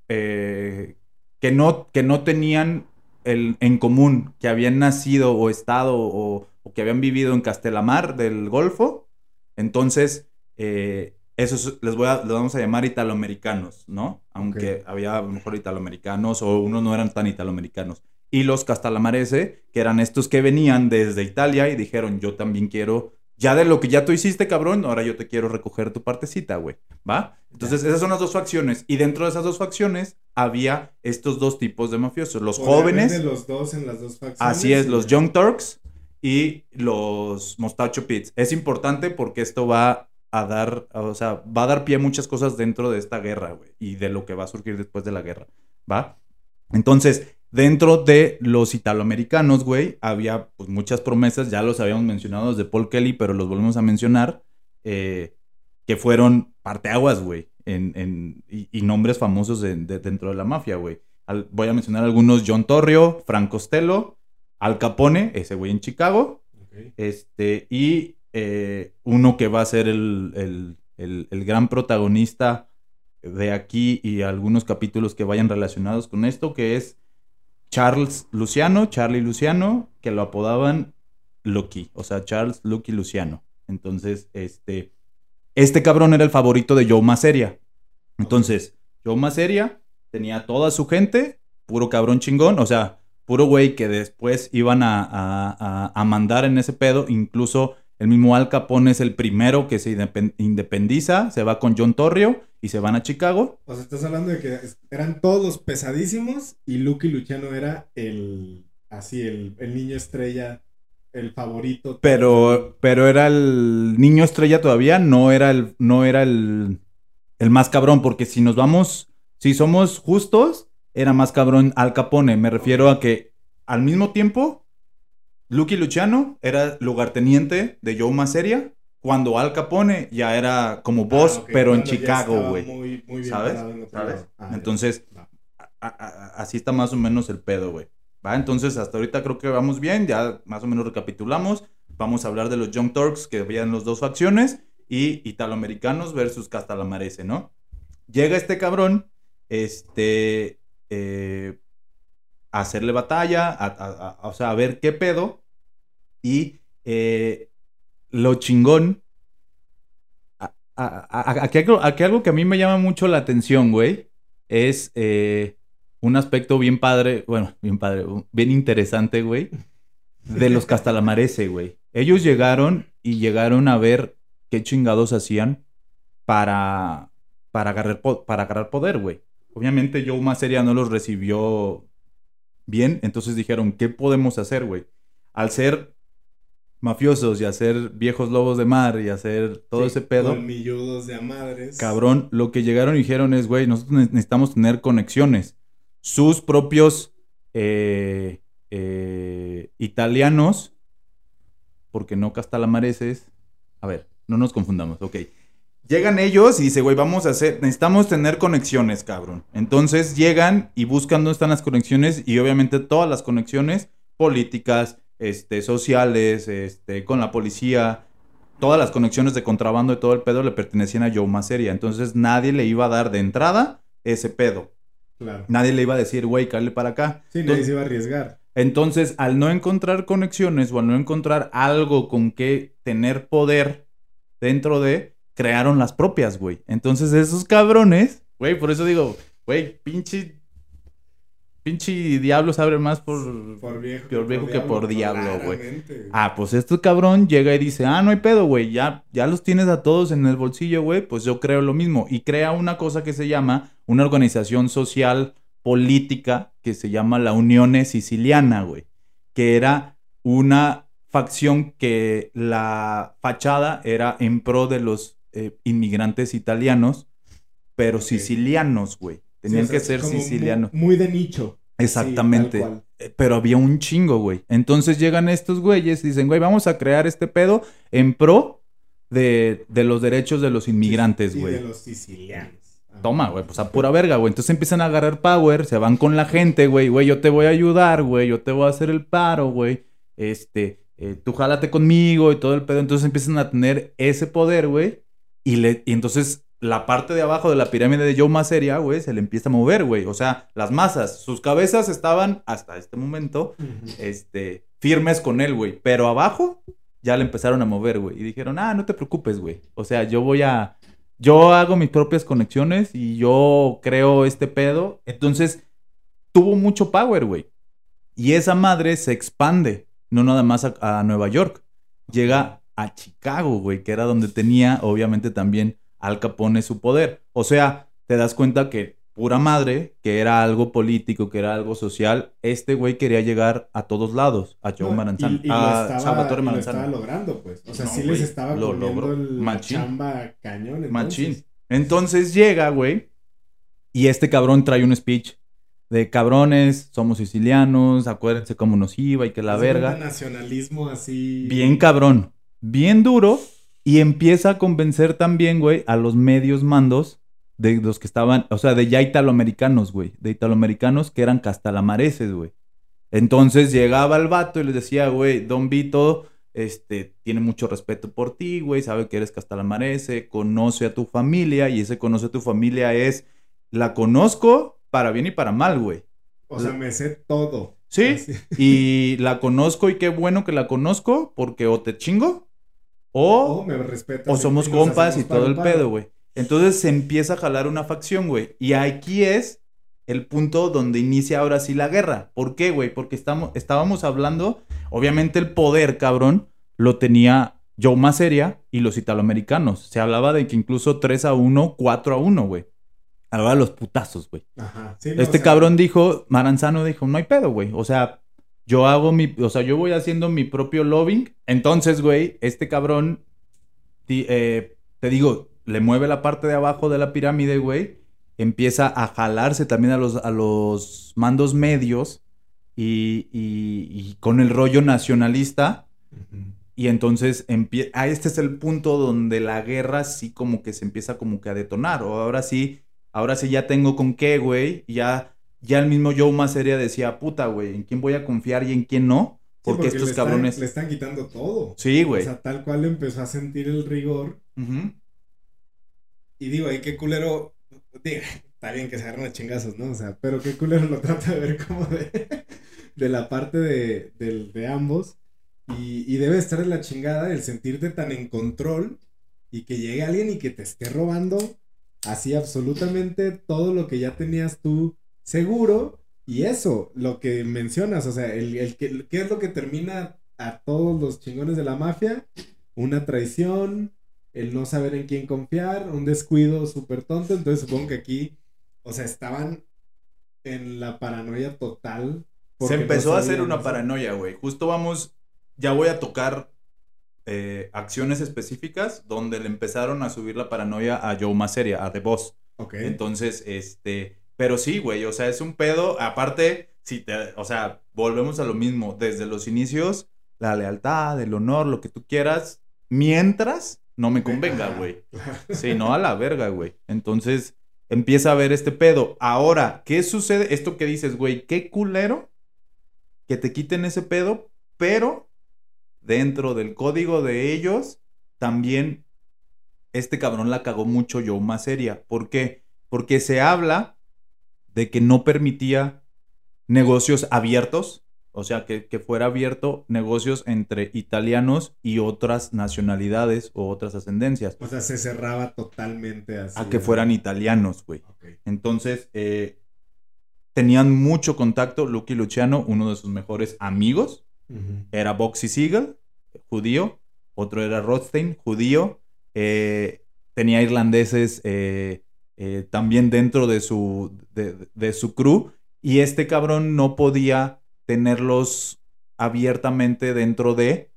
eh, que, no, que no tenían el, en común, que habían nacido o estado o, o que habían vivido en Castelamar del Golfo. Entonces, eh, esos les, voy a, les vamos a llamar italoamericanos, ¿no? Aunque había a lo mejor italoamericanos o unos no eran tan italoamericanos. Y los Castalamarese, que eran estos que venían desde Italia y dijeron, yo también quiero, ya de lo que ya tú hiciste, cabrón, ahora yo te quiero recoger tu partecita, güey, ¿va? Entonces, esas son las dos facciones. Y dentro de esas dos facciones había estos dos tipos de mafiosos. Los jóvenes, de los dos en las dos facciones. así es, los. Young Turks y los Mostacho Pits. Es importante porque esto va a dar, o sea, va a dar pie a muchas cosas dentro de esta guerra, güey, y de lo que va a surgir después de la guerra, ¿va? Entonces, dentro de los italoamericanos, güey, había pues, muchas promesas, ya los habíamos mencionado desde Paul Kelly, pero los volvemos a mencionar, eh, que fueron parteaguas, güey, en, en- y, y nombres famosos de- de- dentro de la mafia, güey. Voy a mencionar algunos, John Torrio, Frank Costello, Al Capone, ese güey en Chicago, este, y eh, uno que va a ser el, el- el- el gran protagonista de aquí y algunos capítulos que vayan relacionados con esto, que es Charles Luciano, Charlie Luciano, que lo apodaban Lucky, o sea, Charles Lucky Luciano. Entonces, este, este cabrón era el favorito de Joe Maseria. Entonces, Joe Maseria tenía toda su gente, puro cabrón chingón, o sea, puro güey que después iban a, a- a- mandar en ese pedo. Incluso el mismo Al Capone es el primero que se indepen- independiza, se va con John Torrio y se van a Chicago. O sea, estás hablando de que eran todos los pesadísimos y Lucky Luciano era el, así, el, el niño estrella, el favorito. Pero, pero era el niño estrella todavía, no era el, no era el, el más cabrón, porque si nos vamos, si somos justos, era más cabrón Al Capone. Me refiero a que al mismo tiempo, Lucky Luciano era lugarteniente de Joe Maseria, cuando Al Capone ya era como boss, Ah, pero en cuando ya Chicago, güey. Muy, muy bien ¿Sabes? en ¿Sabes? Ah. Entonces, Va. a- a- así está más o menos el pedo, güey. ¿Va? Entonces, hasta ahorita creo que vamos bien, ya más o menos recapitulamos. Vamos a hablar de los Young Turks, que habían las dos facciones, y italoamericanos versus Castalamarese, ¿no? Llega este cabrón, este, eh, a hacerle batalla, a, a- a- o sea, a ver qué pedo, y eh, lo chingón, aquí, algo, algo que a mí me llama mucho la atención, güey, es eh, un aspecto bien padre, bueno, bien padre, bien interesante, güey, de los Castalamarese, güey. Ellos llegaron y llegaron a ver qué chingados hacían para, para, agarrar, para agarrar poder, güey. Obviamente Joe Maseria no los recibió bien, entonces dijeron, ¿qué podemos hacer, güey? Al ser mafiosos y hacer viejos lobos de mar y hacer todo Sí, ese pedo, colmilludos de a madres. Cabrón, lo que llegaron y dijeron es, güey, nosotros ne- necesitamos tener conexiones. Sus propios eh, eh, italianos, porque no castalamareses. A ver, no nos confundamos, ok. Llegan ellos y dice, güey, vamos a hacer, necesitamos tener conexiones, cabrón. Entonces llegan y buscan dónde están las conexiones y obviamente todas las conexiones políticas, este, sociales, este, con la policía, todas las conexiones de contrabando y todo el pedo le pertenecían a Joe Maseria. Entonces nadie le iba a dar de entrada ese pedo. Claro. Nadie le iba a decir, güey, cállate para acá. Sí, nadie se iba a arriesgar. entonces, al no encontrar conexiones o al no encontrar algo con que tener poder dentro de, crearon las propias, güey. Entonces, esos cabrones, güey, por eso digo, güey, pinche. Pinche diablo sabe más por. Por viejo, viejo que por diablo, güey. Ah, pues este cabrón llega y dice, ah, no hay pedo, güey, ya, ya los tienes a todos en el bolsillo, güey, pues yo creo lo mismo. Y crea una cosa que se llama una organización social política que se llama la Unione Siciliana, güey, que era una facción que la fachada era en pro de los eh, inmigrantes italianos, pero sicilianos, güey. Tenían Sí, que ser sicilianos. Muy, de nicho. Exactamente. Sí. Eh, Pero había un chingo, güey. Entonces llegan estos güeyes y dicen, güey, vamos a crear este pedo en pro de, de los derechos de los inmigrantes, güey. de los sicilianos. Ah. Toma, güey, pues a pura verga, güey. Entonces empiezan a agarrar power, se van con la gente, güey, güey, yo te voy a ayudar, güey, yo te voy a hacer el paro, güey. Este, eh, tú jálate conmigo y todo el pedo. Entonces empiezan a tener ese poder, güey. Y, le, y entonces la parte de abajo de la pirámide de Joe Maseria, güey, se le empieza a mover, güey. O sea, las masas, sus cabezas estaban hasta este momento este, firmes con él, güey. Pero abajo ya le empezaron a mover, güey. Y dijeron, ah, no te preocupes, güey. O sea, yo voy a... Yo hago mis propias conexiones y yo creo este pedo. Entonces, tuvo mucho power, güey. Y esa madre se expande, no nada más a, a Nueva York. Llega a Chicago, güey, que era donde tenía, obviamente, también Al Capone su poder. O sea, te das cuenta que pura madre, que era algo político, que era algo social, este güey quería llegar a todos lados, a Joe No, Maranzano, y- a estaba- Salvatore y lo Maranzano. estaba logrando, pues. O sea, No, sí les estaba lo logró. el, Machín. chamba cañón. Entonces. Machín. Entonces llega, güey, y este cabrón trae un speech de cabrones, somos sicilianos, acuérdense cómo nos iba y que la verga. cuenta Nacionalismo así. Bien cabrón, bien duro, y empieza a convencer también, güey, a los medios mandos de los que estaban, o sea, de ya italoamericanos, güey, de italoamericanos que eran castalamareses, güey. Entonces llegaba el vato y les decía, güey, Don Vito, este, tiene mucho respeto por ti, güey, sabe que eres castalamarese, conoce a tu familia, y ese conoce a tu familia es, la conozco para bien y para mal, güey. O sea, me sé todo. Sí, Así. y la conozco y qué bueno que la conozco, porque o te chingo, o O me respetas. o somos compas y todo el paro. pedo, güey. Entonces se empieza a jalar una facción, güey. Y aquí es el punto donde inicia ahora sí la guerra. ¿Por qué, güey? Porque estamos, estábamos hablando, obviamente el poder, cabrón, lo tenía Joe Maseria y los italoamericanos. Se hablaba de que incluso 3 a 1, 4 a 1, güey. De los putazos, güey. Sí, no, Este o sea, cabrón dijo, Maranzano dijo, no hay pedo, güey. O sea, yo hago mi, o sea, yo voy haciendo mi propio lobbying. Entonces, güey, este cabrón, ti- eh, te digo, le mueve la parte de abajo de la pirámide, güey. Empieza a jalarse también a los, a los mandos medios y, y- y con el rollo nacionalista. Y entonces empie- ah, este es el punto donde la guerra sí como que se empieza como que a detonar. O ahora sí, ahora sí ya tengo con qué, güey. Ya, ya el mismo Joe Maseria decía, puta, güey, ¿en quién voy a confiar y en quién no? Sí, Porque, estos le están- cabrones... le están quitando todo. Sí, O güey. sea, tal cual empezó a sentir el rigor. Ujú. Y digo, ay, qué culero. Diga, está bien que se agarren a chingazos, ¿no? O sea, pero qué culero lo trata de ver como de, de la parte de, del- de ambos. Y, y debe estar en la chingada el sentirte tan en control y que llegue alguien y que te esté robando así absolutamente todo lo que ya tenías tú seguro. Y eso, lo que mencionas, o sea, el, el que, ¿qué es lo que termina a todos los chingones de la mafia? Una traición, el no saber en quién confiar, un descuido súper tonto. Entonces supongo que aquí, o sea, estaban en la paranoia total. Se no empezó a hacer una paranoia, güey. Justo vamos, ya voy a tocar eh, acciones específicas donde le empezaron a subir la paranoia a Joe Maseria, a The Boss. Ok. Entonces, este, pero sí, güey, o sea, es un pedo. Aparte, si te, o sea, volvemos a lo mismo, desde los inicios, la lealtad, el honor, lo que tú quieras, mientras no me convenga, güey. Sí, no a la verga, güey. Entonces empieza a ver este pedo. Ahora, ¿qué sucede? Esto que dices, güey, qué culero que te quiten ese pedo, pero dentro del código de ellos, también este cabrón la cagó mucho yo más seria. ¿Por qué? Porque se habla de que no permitía negocios abiertos o sea, que, fuera abierto negocios entre italianos y otras nacionalidades o otras ascendencias. O sea, se cerraba totalmente así. A que fueran italianos, güey. Entonces, eh, tenían mucho contacto. Lucky Luciano, uno de sus mejores amigos, era Boxy Siegel, judío. Otro era Rothstein, judío. Eh, tenía irlandeses eh, también dentro de su, de su crew. Y este cabrón no podía tenerlos abiertamente dentro de,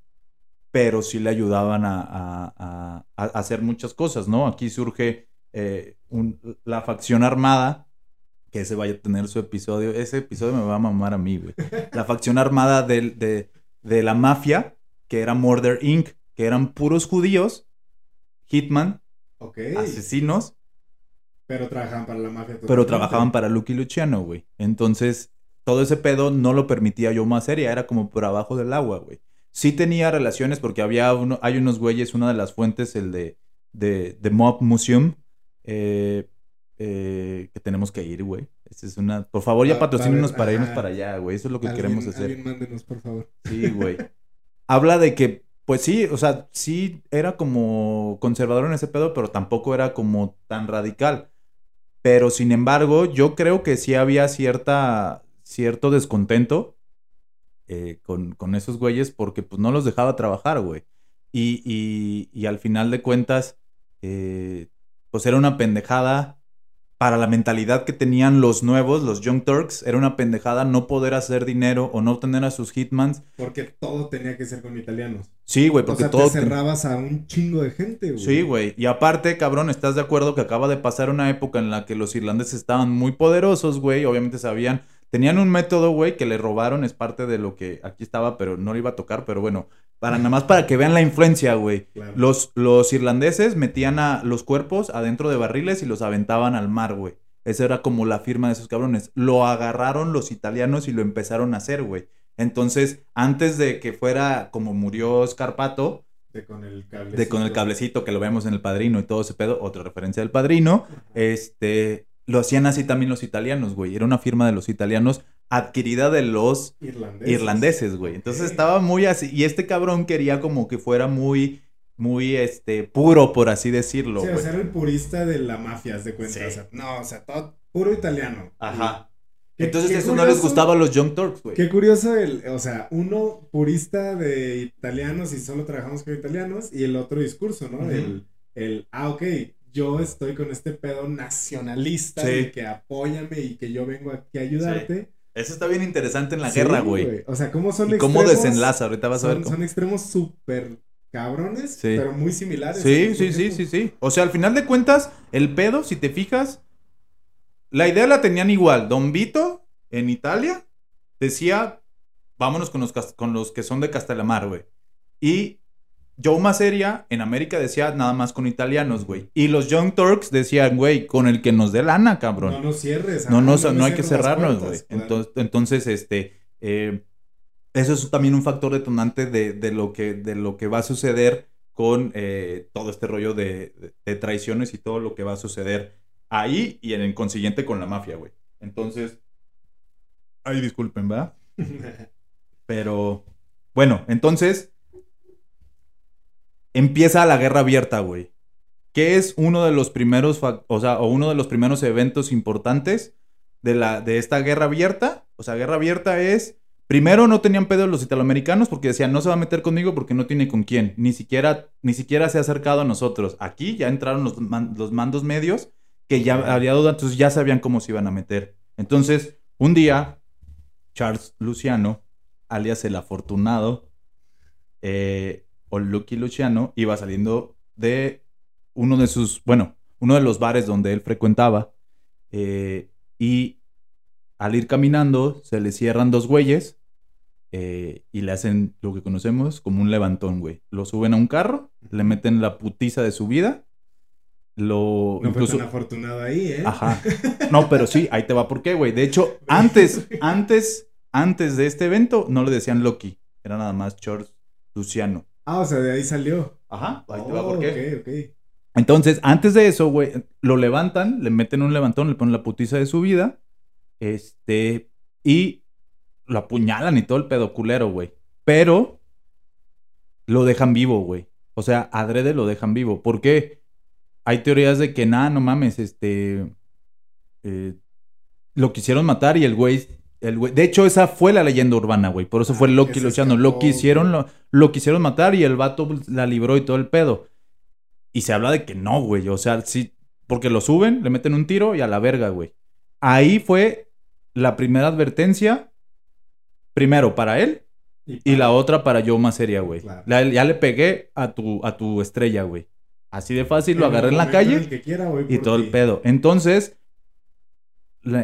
pero sí le ayudaban a, hacer muchas cosas, ¿no? Aquí surge eh, la facción armada, que ese vaya a tener su episodio, ese episodio me va a mamar a mí, güey. La facción armada de, de, la mafia, que era Murder Inc., que eran puros judíos, Hitman, asesinos. Pero trabajaban para la mafia. Pero trabajaban para Lucky Luciano, güey. Entonces, todo ese pedo no lo permitía yo más seria, era como por abajo del agua, güey. Sí tenía relaciones porque había uno, hay unos güeyes, una de las fuentes, el de, de, Mob Museum, eh, eh, que tenemos que ir, güey. es una... Por favor, ya patrocínenos para irnos para allá, güey. Eso es lo que queremos hacer. Alguien mándenos, por favor. Sí, güey. Habla de que, pues sí, o sea, sí era como conservador en ese pedo, pero tampoco era como tan radical. Pero sin embargo, yo creo que sí había cierta, cierto descontento eh, con, con, esos güeyes porque pues no los dejaba trabajar, güey. Y, y, y al final de cuentas, eh, pues era una pendejada para la mentalidad que tenían los nuevos, los Young Turks, era una pendejada no poder hacer dinero o no tener a sus hitmans. Porque todo tenía que ser con italianos. Sí, güey, porque o sea, todo. Te cerrabas a un chingo de gente, güey. Sí, güey. Y aparte, cabrón, ¿estás de acuerdo que acaba de pasar una época en la que los irlandeses estaban muy poderosos, güey? Obviamente sabían Tenían un método, güey, que le robaron, es parte de lo que aquí estaba, pero no lo iba a tocar, pero bueno, para nada más para que vean la influencia, güey. Los, los irlandeses metían a los cuerpos adentro de barriles y los aventaban al mar, güey. Esa era como la firma de esos cabrones. Lo agarraron los italianos y lo empezaron a hacer, güey. Entonces, antes de que fuera como murió Scarpato, de con el cablecito. De con el cablecito que lo vemos en el padrino y todo ese pedo, otra referencia del padrino. Este, lo hacían así también los italianos, güey. Era una firma de los italianos adquirida de los irlandeses, güey. Entonces estaba muy así. Y este cabrón quería como que fuera muy, muy, este, puro, por así decirlo. Sí, o sea, era el purista de la mafia, de cuenta. O sea, no, o sea, todo puro italiano. Ajá. Entonces eso no les gustaba a los Young Turks, güey. Qué curioso el, o sea, uno purista de italianos y solo trabajamos con italianos y el otro discurso, ¿no? el, el, ah, ok, yo estoy con este pedo nacionalista y que apóyame y que yo vengo aquí a ayudarte. Eso está bien interesante en la guerra, güey. O sea, cómo son y cómo desenlaza, ahorita vas a ver. Cómo. Son extremos súper cabrones, pero muy similares. Sí, sí, sí, sí, sí. O sea, al final de cuentas, el pedo, si te fijas, la idea la tenían igual. Don Vito, en Italia, decía, vámonos con los, con los que son de Castellamar, güey. Y Joe Maseria en América decía nada más con italianos, güey. Y los Young Turks decían, güey, con el que nos dé lana, cabrón. No nos cierres. No, no, no, hay que cerrarnos, güey. Entonces, entonces, este, eh, eso es también un factor detonante de, lo, que, de lo que va a suceder con eh, todo este rollo de, traiciones y todo lo que va a suceder ahí y en el consiguiente con la mafia, güey. Entonces, ay, disculpen, ¿verdad? Pero, bueno, entonces empieza la guerra abierta, güey. Que es uno de los primeros, o sea, o uno de los primeros eventos importantes de, la, de esta guerra abierta. O sea, guerra abierta es, primero no tenían pedo los italoamericanos porque decían, no se va a meter conmigo porque no tiene con quién. Ni siquiera, ni siquiera se ha acercado a nosotros. Aquí ya entraron los, los mandos medios que ya había duda, entonces ya sabían cómo se iban a meter. Entonces, un día, Charles Luciano, alias el afortunado, eh, o Lucky Luciano iba saliendo de uno de sus, bueno, uno de los bares donde él frecuentaba eh, y al ir caminando, se le cierran dos güeyes eh, y le hacen lo que conocemos como un levantón, güey. Lo suben a un carro, le meten la putiza de su vida. Lo, No incluso, fue tan afortunado ahí, ¿eh? Ajá. No, pero sí, ahí te va por qué, güey. De hecho, antes, antes, antes de este evento, no le decían Loki. Era nada más George Luciano. Ah, o sea, de ahí salió. Ajá. Ahí te va Oh, por qué. Ok, ok. Entonces, antes de eso, güey, lo levantan, le meten un levantón, le ponen la putiza de su vida. Este. Y lo apuñalan y todo el pedo culero, güey. Pero lo dejan vivo, güey. O sea, adrede lo dejan vivo. ¿Por qué? Hay teorías de que, nada, no mames, este. eh, lo quisieron matar y el güey. El güey. De hecho, esa fue la leyenda urbana, güey. Por eso fue Ah, Loki luchando. Lo quisieron, lo, lo quisieron matar y el vato pues, la libró y todo el pedo. Y se habla de que no, güey. O sea, sí. Porque lo suben, le meten un tiro y a la verga, güey. Ahí fue la primera advertencia. Primero para él y la otra para yo más seria, güey. Claro. La- Ya le pegué a tu, a tu estrella, güey. Así de fácil, lo agarré en la calle quiera, y todo el pedo. Entonces,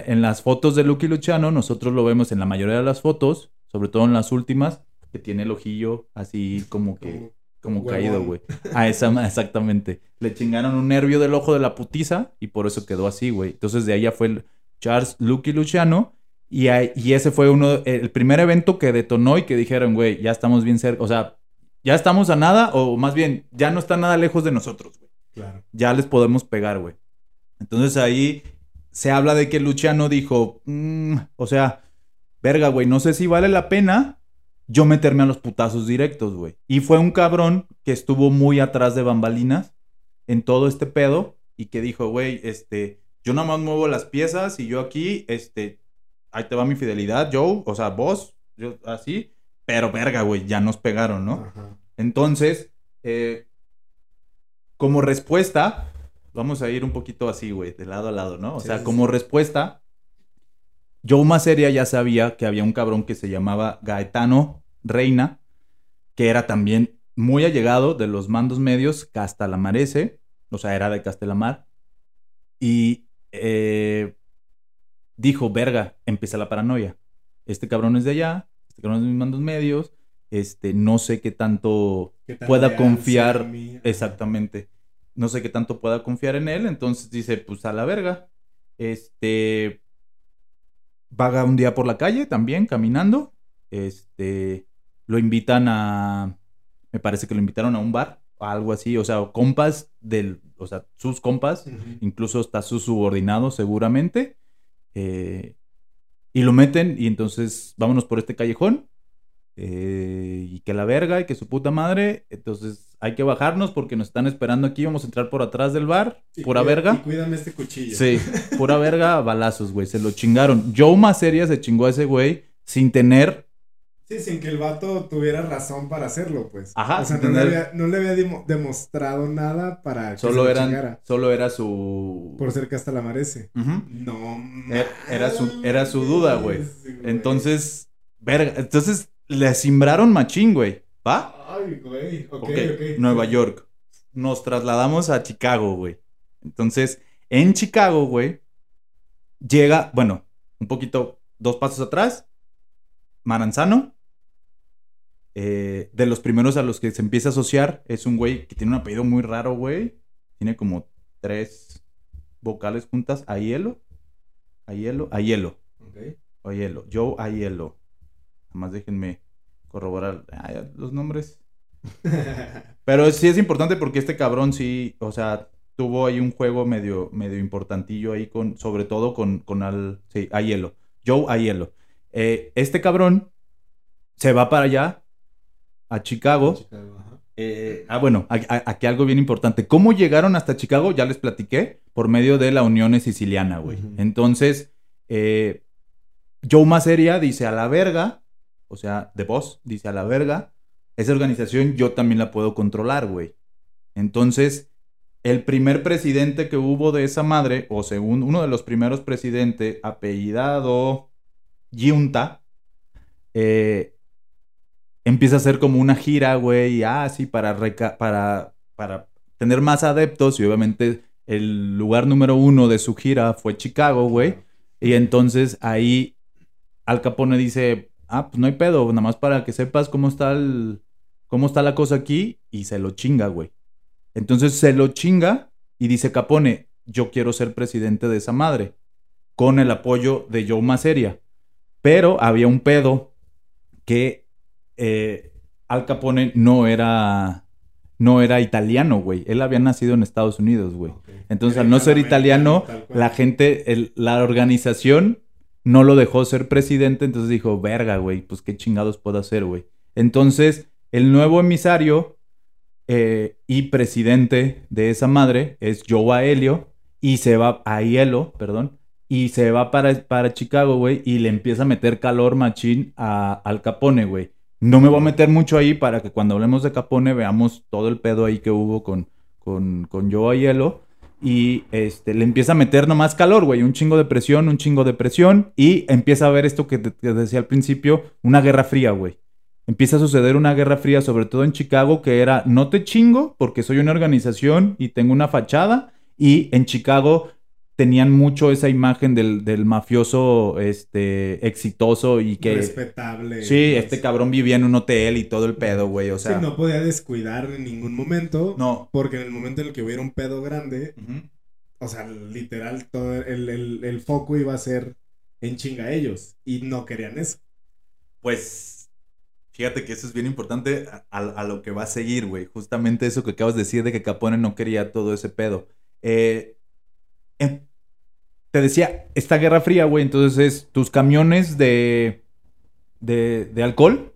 en las fotos de Lucky Luciano, nosotros lo vemos en la mayoría de las fotos, sobre todo en las últimas, que tiene el ojillo así como que, Como- caído, güey. Ah, esa, exactamente. Le chingaron un nervio del ojo de la putiza y por eso quedó así, güey. Entonces de ahí ya fue el Charles Lucky Luciano. Y, ahí- y ese fue uno, el primer evento que detonó y que dijeron, güey, ya estamos bien cerca, o sea, ya estamos a nada, o más bien, ya no está nada lejos de nosotros, güey Claro. ya les podemos pegar, güey. Entonces ahí se habla de que Luciano dijo, "Mm, o sea, verga, güey, no sé si vale la pena yo meterme a los putazos directos, güey. Y fue un cabrón que estuvo muy atrás de bambalinas en todo este pedo y que dijo, güey, este, yo nada más muevo las piezas y yo aquí, este, ahí te va mi fidelidad, Joe, o sea, vos, yo así, pero verga, güey, ya nos pegaron, ¿no? Ajá. Entonces, eh, como respuesta, vamos a ir un poquito así, güey, de lado a lado, ¿no? O Sí, sea, sí, como respuesta, Joe Maseria ya sabía que había un cabrón que se llamaba Gaetano Reina, que era también muy allegado de los mandos medios Castalamarese, o sea, era de Castelamar, y eh, dijo, verga, empieza la paranoia. Este cabrón es de allá, este cabrón es de mis mandos medios, este, no sé qué tanto ¿Qué tan pueda confiar mí? Exactamente. No sé qué tanto pueda confiar en él, entonces dice, pues a la verga. Este vaga un día por la calle también caminando. Este lo invitan a me parece que lo invitaron a un bar o algo así, o sea, compas del, o sea, sus compas, incluso está su subordinado seguramente. eh, y lo meten y entonces vámonos por este callejón. Eh, y que la verga y que su puta madre. Entonces hay que bajarnos porque nos están esperando aquí. Vamos a entrar por atrás del bar. Y Pura cuida- verga. Y cuídame este cuchillo. Sí, pura verga, balazos, güey. Se lo chingaron. Joe Maseria se chingó a ese güey sin tener. Sí, sin que el vato tuviera razón para hacerlo, pues. Ajá, O sea, no le había, no le había demo- demostrado nada para que Solo, se eran, chingara. solo era su. Por ser Castalamarese. Ujú. No. Er- era su- era su duda, güey. Entonces, verga. Entonces le simbraron machín, güey. ¿Va? Ay, güey. Ok, Ok, ok. Nueva York. Nos trasladamos a Chicago, güey. Entonces, en Chicago, güey, llega, bueno, un poquito, dos pasos atrás, Maranzano. eh, de los primeros a los que se empieza a asociar, es un güey que tiene un apellido muy raro, güey. Tiene como tres vocales juntas. Aielo. Aielo. Aielo. Ok. Aielo. Joe Aielo. Además, déjenme corroborar los nombres. Pero sí es importante porque este cabrón sí, o sea, tuvo ahí un juego medio, medio importantillo ahí con, sobre todo con, con al, sí, Joe Aielo. Eh, este cabrón se va para allá, a Chicago. Chicago, ajá. Eh, ah, bueno, a- a- aquí algo bien importante. ¿Cómo llegaron hasta Chicago? Ya les platiqué, por medio de la Unión Siciliana, güey. Entonces, eh, Joe Maseria dice a la verga, o sea, de voz, dice a la verga, esa organización yo también la puedo controlar, güey. Entonces, el primer presidente que hubo de esa madre, o según uno de los primeros presidentes, apellidado Giunta, eh, empieza a hacer como una gira, güey, y, ah, sí, para, reca- para, para tener más adeptos, y obviamente el lugar número uno de su gira fue Chicago, güey. Y entonces ahí Al Capone dice, ah, pues no hay pedo, nada más para que sepas cómo está el, cómo está la cosa aquí y se lo chinga, güey. Entonces se lo chinga y dice Capone, yo quiero ser presidente de esa madre, con el apoyo de Joe Maseria. Pero había un pedo que eh, Al Capone no era, no era italiano, güey. Él había nacido en Estados Unidos, güey. Entonces, al no ser italiano, la gente, el- la organización no lo dejó ser presidente, entonces dijo, verga, güey, pues qué chingados puedo hacer, güey. Entonces, el nuevo emisario eh, y presidente de esa madre es Joe Aelio y se va a Hielo, perdón, y se va para, para Chicago, güey, y le empieza a meter calor machín a, al Capone, güey. No me voy a meter mucho ahí para que cuando hablemos de Capone veamos todo el pedo ahí que hubo con, con, con Joe. Y este, le empieza a meter nomás calor, güey. Un chingo de presión, un chingo de presión. Y empieza a ver esto que te decía al principio, una guerra fría, güey. Empieza a suceder una guerra fría, sobre todo en Chicago, que era no te chingo porque soy una organización y tengo una fachada. Y en Chicago tenían mucho esa imagen del, del mafioso este, exitoso y que... Respetable. Sí, este cabrón vivía en un hotel y todo el pedo, güey. O Sí, sea, no podía descuidar en ningún momento. no. Porque en el momento en el que hubiera un pedo grande, o sea, literal, todo el, el- el foco iba a ser en chinga a ellos. Y no querían eso. Pues fíjate que eso es bien importante a, a- a lo que va a seguir, güey. Justamente eso que acabas de decir de que Capone no quería todo ese pedo. Eh, em, te decía, esta guerra fría, güey, entonces tus camiones de, de, de alcohol,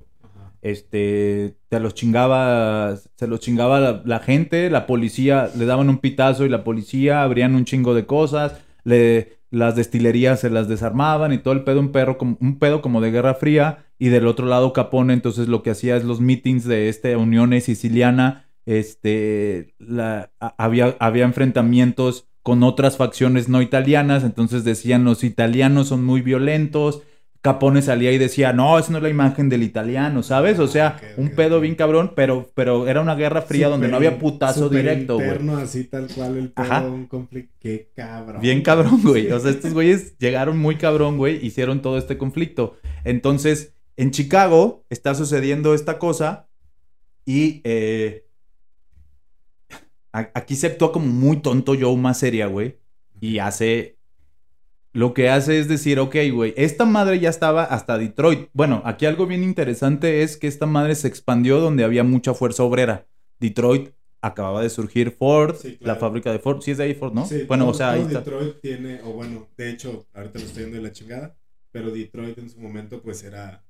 este, te los chingaba, se los chingaba la, la gente, la policía, le daban un pitazo y la policía abrían un chingo de cosas, le, las destilerías se las desarmaban y todo el pedo, un, perro, como- un pedo como de guerra fría, y del otro lado Capone, entonces lo que hacía es los meetings de esta Unión Siciliana, este, la, a- había, había enfrentamientos con otras facciones no italianas, entonces decían los italianos son muy violentos, Capone salía y decía, no, esa no es la imagen del italiano, ¿sabes? O sea, Ah, ok, un pedo bien cabrón, pero, pero era una guerra fría donde no había putazo directo, güey. así tal cual el pedo, Ajá. un conflicto. Qué cabrón. Bien cabrón, güey. O sea, estos güeyes llegaron muy cabrón, güey, hicieron todo este conflicto. Entonces, en Chicago está sucediendo esta cosa y eh, aquí se actúa como muy tonto Joe más seria, güey. Y hace... Lo que hace es decir, ok, güey, esta madre ya estaba hasta Detroit. Bueno, aquí algo bien interesante es que esta madre se expandió donde había mucha fuerza obrera. Detroit acababa de surgir Ford, Sí, la fábrica de Ford. Sí es de ahí Ford, ¿no? Sí, bueno, todo- o sea, ahí está. Detroit tiene, o bueno, de hecho, ahorita lo estoy viendo de la chingada, pero Detroit en su momento, pues era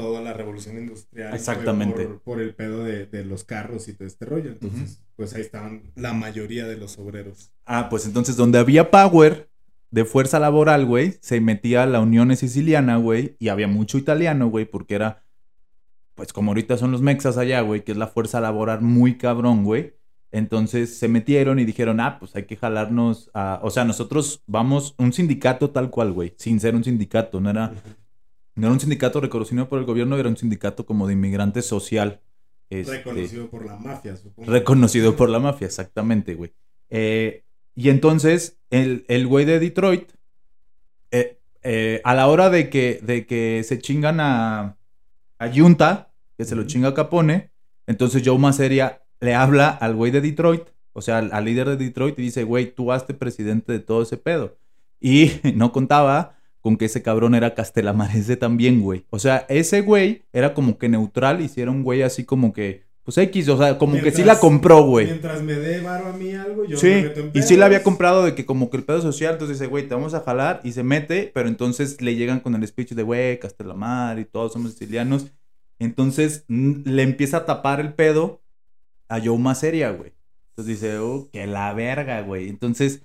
toda la revolución industrial. Exactamente. Por, por el pedo de, de los carros y todo este rollo. Entonces, pues ahí estaban la mayoría de los obreros. Ah, pues entonces donde había power de fuerza laboral, güey, se metía la Unión Siciliana, güey, y había mucho italiano, güey, porque era, pues como ahorita son los mexas allá, güey, que es la fuerza laboral muy cabrón, güey. Entonces se metieron y dijeron, ah, pues hay que jalarnos a... O sea, nosotros vamos, un sindicato tal cual, güey, sin ser un sindicato, no era, no era un sindicato reconocido por el gobierno, era un sindicato como de inmigrante social. este, Reconocido por la mafia, supongo. Reconocido por la mafia, exactamente, güey. Eh, y entonces, el, el güey de Detroit, eh, eh, a la hora de que, de que se chingan a, a Junta, que se lo chinga Capone, entonces Joe Maseria le habla al güey de Detroit, o sea, al, al líder de Detroit, y dice, güey, tú hazte presidente de todo ese pedo. Y no contaba con que ese cabrón era Castelamarese también, güey. O sea, ese güey era como que neutral y si era un güey así como que, pues X, o sea, como que sí la compró, güey. Mientras me dé varo a mí algo, yo me Sí, meto en y sí la había comprado de que como que el pedo social, entonces dice, güey, te vamos a jalar y se mete, pero entonces le llegan con el speech de, güey, Castelamar y todos somos sicilianos. Entonces le empieza a tapar el pedo a Joe Maseria, güey. Entonces dice, oh, que la verga, güey. Entonces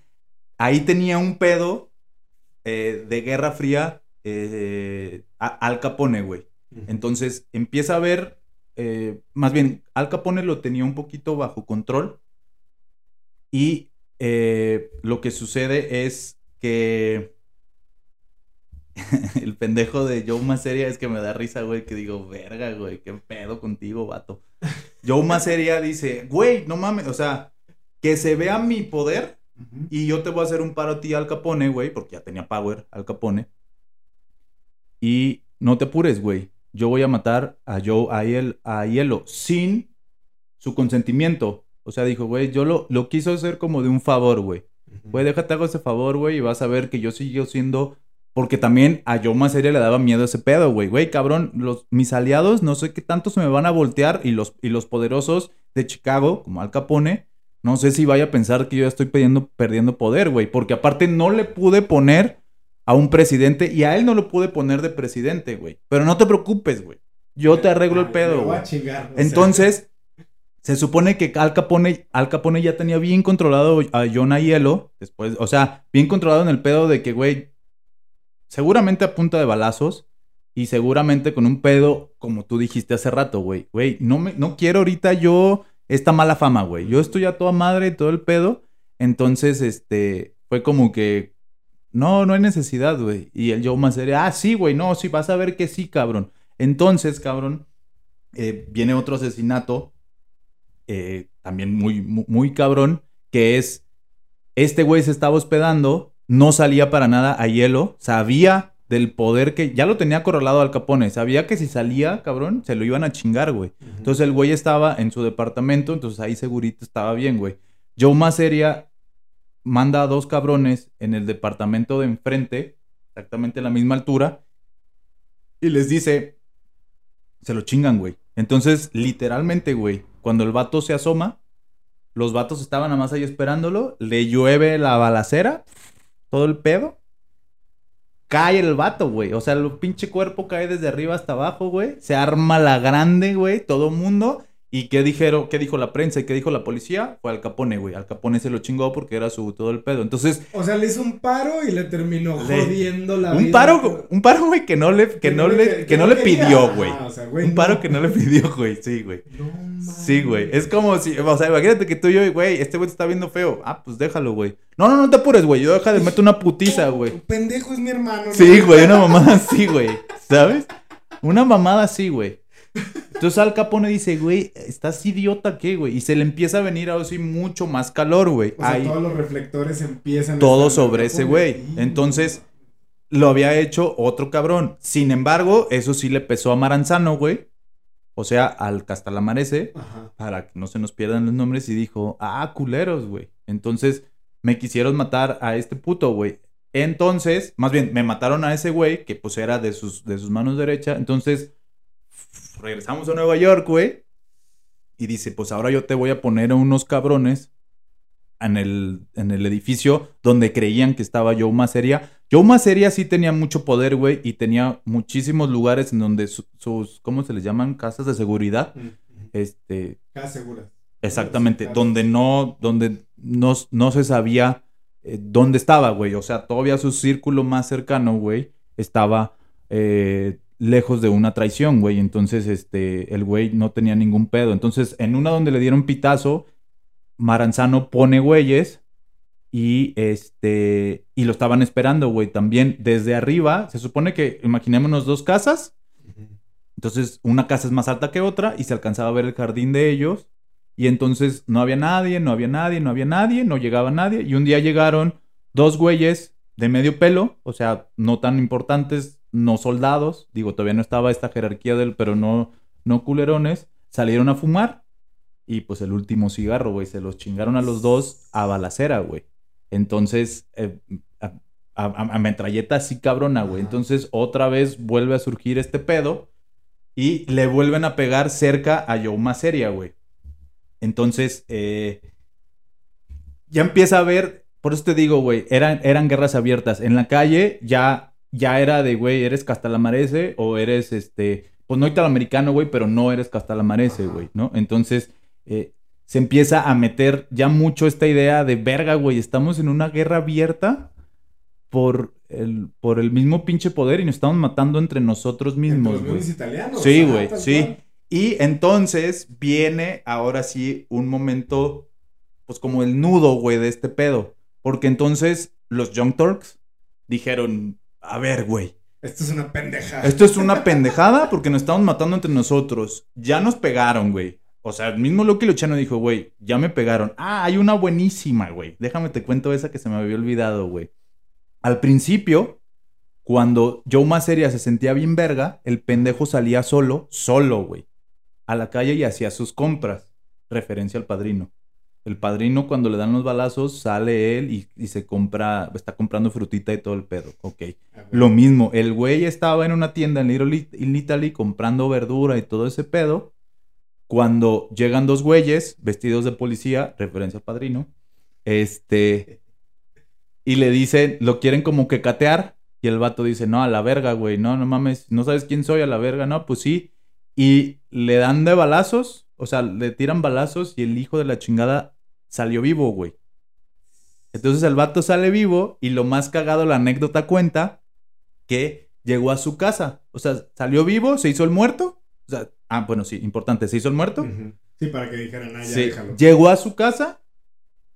ahí tenía un pedo eh, de Guerra Fría eh, a- Al Capone, güey. Entonces empieza a ver, eh, más bien, Al Capone lo tenía un poquito bajo control. Y lo que sucede es que el pendejo de Joe Maseria es que me da risa, güey, que digo, verga, güey, qué pedo contigo, vato. Joe Maseria dice, güey, no mames, o sea, que se vea mi poder Y yo te voy a hacer un paro a ti, Al Capone, güey, porque ya tenía power, Al Capone. Y no te apures, güey. Yo voy a matar a Joe, a, a Hielo, sin su consentimiento. O sea, dijo, güey, yo lo, lo quiso hacer como de un favor, güey. Güey, déjate hago ese favor, güey, y vas a ver que yo sigo siendo... Porque también a Joe Maseria le daba miedo ese pedo, güey. Güey, cabrón, los, mis aliados no sé qué tanto se me van a voltear y los, y los poderosos de Chicago, como Al Capone, no sé si vaya a pensar que yo ya estoy perdiendo, perdiendo poder, güey. Porque aparte no le pude poner a un presidente y a él no lo pude poner de presidente, güey. Pero no te preocupes, güey. Yo te arreglo el pedo, güey. Entonces, se supone que Al Capone, Al Capone ya tenía bien controlado a Jonah Hielo. Después, o sea, bien controlado en el pedo de que, güey, seguramente a punta de balazos y seguramente con un pedo, como tú dijiste hace rato, güey. Güey, no, me, no quiero ahorita yo esta mala fama, güey. Yo estoy a toda madre y todo el pedo. Entonces, este, fue como que, no, no hay necesidad, güey. Y el Joe sería, ah, sí, güey, no, sí, vas a ver que sí, cabrón. Entonces, cabrón, eh, viene otro asesinato eh, también muy, muy, cabrón, que es, este güey se estaba hospedando, no salía para nada a hielo, sabía del poder que ya lo tenía correlado al Capone, sabía que si salía, cabrón, se lo iban a chingar, güey. Entonces el güey estaba en su departamento, entonces ahí segurito estaba bien, güey. Joe Maseria manda a dos cabrones en el departamento de enfrente, exactamente a la misma altura, y les dice, se lo chingan, güey. Entonces, literalmente, güey, cuando el vato se asoma, los vatos estaban nada más ahí esperándolo, le llueve la balacera, todo el pedo. Cae el vato, güey. O sea, el pinche cuerpo cae desde arriba hasta abajo, güey. Se arma la grande, güey. Todo mundo. ¿Y qué dijeron? ¿Qué dijo la prensa y qué dijo la policía? Fue Al Capone, güey. Al Capone se lo chingó porque era su todo el pedo. Entonces. O sea, le hizo un paro y le terminó jodiendo la un Paro, un paro, güey, que no le, que, no, le, que, no, le pidió, güey. un paro que no le pidió, güey. Sí, güey. No, sí, güey. Es como si, o sea, imagínate que tú y yo, güey, este güey te está viendo feo. Ah, pues déjalo, güey. No, no, no te apures, güey. Yo deja de meter una putiza, güey. Pendejo es mi hermano. Sí, güey, una mamada así, güey. ¿Sabes? Una mamada así, güey. Entonces Al Capone dice, güey, ¿estás idiota qué, güey? Y se le empieza a venir así mucho más calor, güey. O sea, todos los reflectores empiezan Todo sobre ese güey. Entonces, lo había hecho otro cabrón. Sin embargo, eso sí le pesó a Maranzano, güey. O sea, al Castalamarese, para que no se nos pierdan los nombres, y dijo, ah, culeros, güey. Entonces, me quisieron matar a este puto, güey. Entonces, más bien, me mataron a ese güey, que pues era de sus, de sus manos derecha. Entonces, regresamos a Nueva York, güey. Y dice, pues ahora yo te voy a poner a unos cabrones en el, en el edificio donde creían que estaba Joe Maseria. Joe Maseria sí tenía mucho poder, güey, y tenía muchísimos lugares en donde sus, ¿cómo se les llaman? Casas de seguridad. Este... Casas seguras. Exactamente, donde no, donde no, no se sabía eh, dónde estaba, güey. O sea, todavía su círculo más cercano, güey, estaba eh, lejos de una traición, güey. Entonces, este, el güey no tenía ningún pedo. Entonces, en una donde le dieron pitazo, Maranzano pone güeyes y este, y lo estaban esperando, güey. También desde arriba, se supone que, imaginémonos dos casas. Entonces, una casa es más alta que otra y se alcanzaba a ver el jardín de ellos. Y entonces no había nadie, no había nadie, no había nadie, no llegaba nadie. Y un día llegaron dos güeyes de medio pelo, o sea, no tan importantes no soldados, digo, todavía no estaba esta jerarquía del, pero no, no culerones, salieron a fumar y pues el último cigarro, güey, se los chingaron a los dos a balacera, güey. Entonces, eh, a, metralleta así cabrona, güey. Entonces, otra vez vuelve a surgir este pedo y le vuelven a pegar cerca a Yoma Seria, güey. Entonces, eh, ya empieza a ver, por eso te digo, güey, eran, eran guerras abiertas. En la calle ya ya era de, güey, eres Castalamarese o eres, este, pues no italoamericano, güey, pero no eres Castalamarese, güey, ¿no? Entonces, eh, se empieza a meter ya mucho esta idea de, verga, güey, estamos en una guerra abierta por el, por el mismo pinche poder y nos estamos matando entre nosotros mismos, güey. Sí, güey, sí. Y entonces viene ahora sí un momento, pues como el nudo, güey, de este pedo. Porque entonces los Young Turks dijeron, a ver, güey. Esto es una pendejada. Esto es una pendejada porque nos estamos matando entre nosotros. Ya nos pegaron, güey. O sea, el mismo Lucky Luciano dijo, güey, ya me pegaron. Ah, hay una buenísima, güey. Déjame te cuento esa que se me había olvidado, güey. Al principio, cuando Joe Maseria se sentía bien verga, el pendejo salía solo, solo, güey, a la calle y hacía sus compras. Referencia al padrino. El padrino, cuando le dan los balazos, sale él y, se compra, está comprando frutita y todo el pedo. Ok. Lo mismo, el güey estaba en una tienda en Little Italy comprando verdura y todo ese pedo. Cuando llegan dos güeyes vestidos de policía, referencia al padrino, este, y le dicen, lo quieren como que catear, y el vato dice, no, a la verga, güey, no, no mames, no sabes quién soy, a la verga, no, pues sí. Y le dan de balazos, o sea, le tiran balazos y el hijo de la chingada salió vivo, güey. Entonces el vato sale vivo y lo más cagado, la anécdota cuenta que llegó a su casa. O sea, salió vivo, se hizo el muerto. O sea, ah, bueno, sí, importante, se hizo el muerto. Sí, para que dijeran, ah, ya déjalo. Llegó a su casa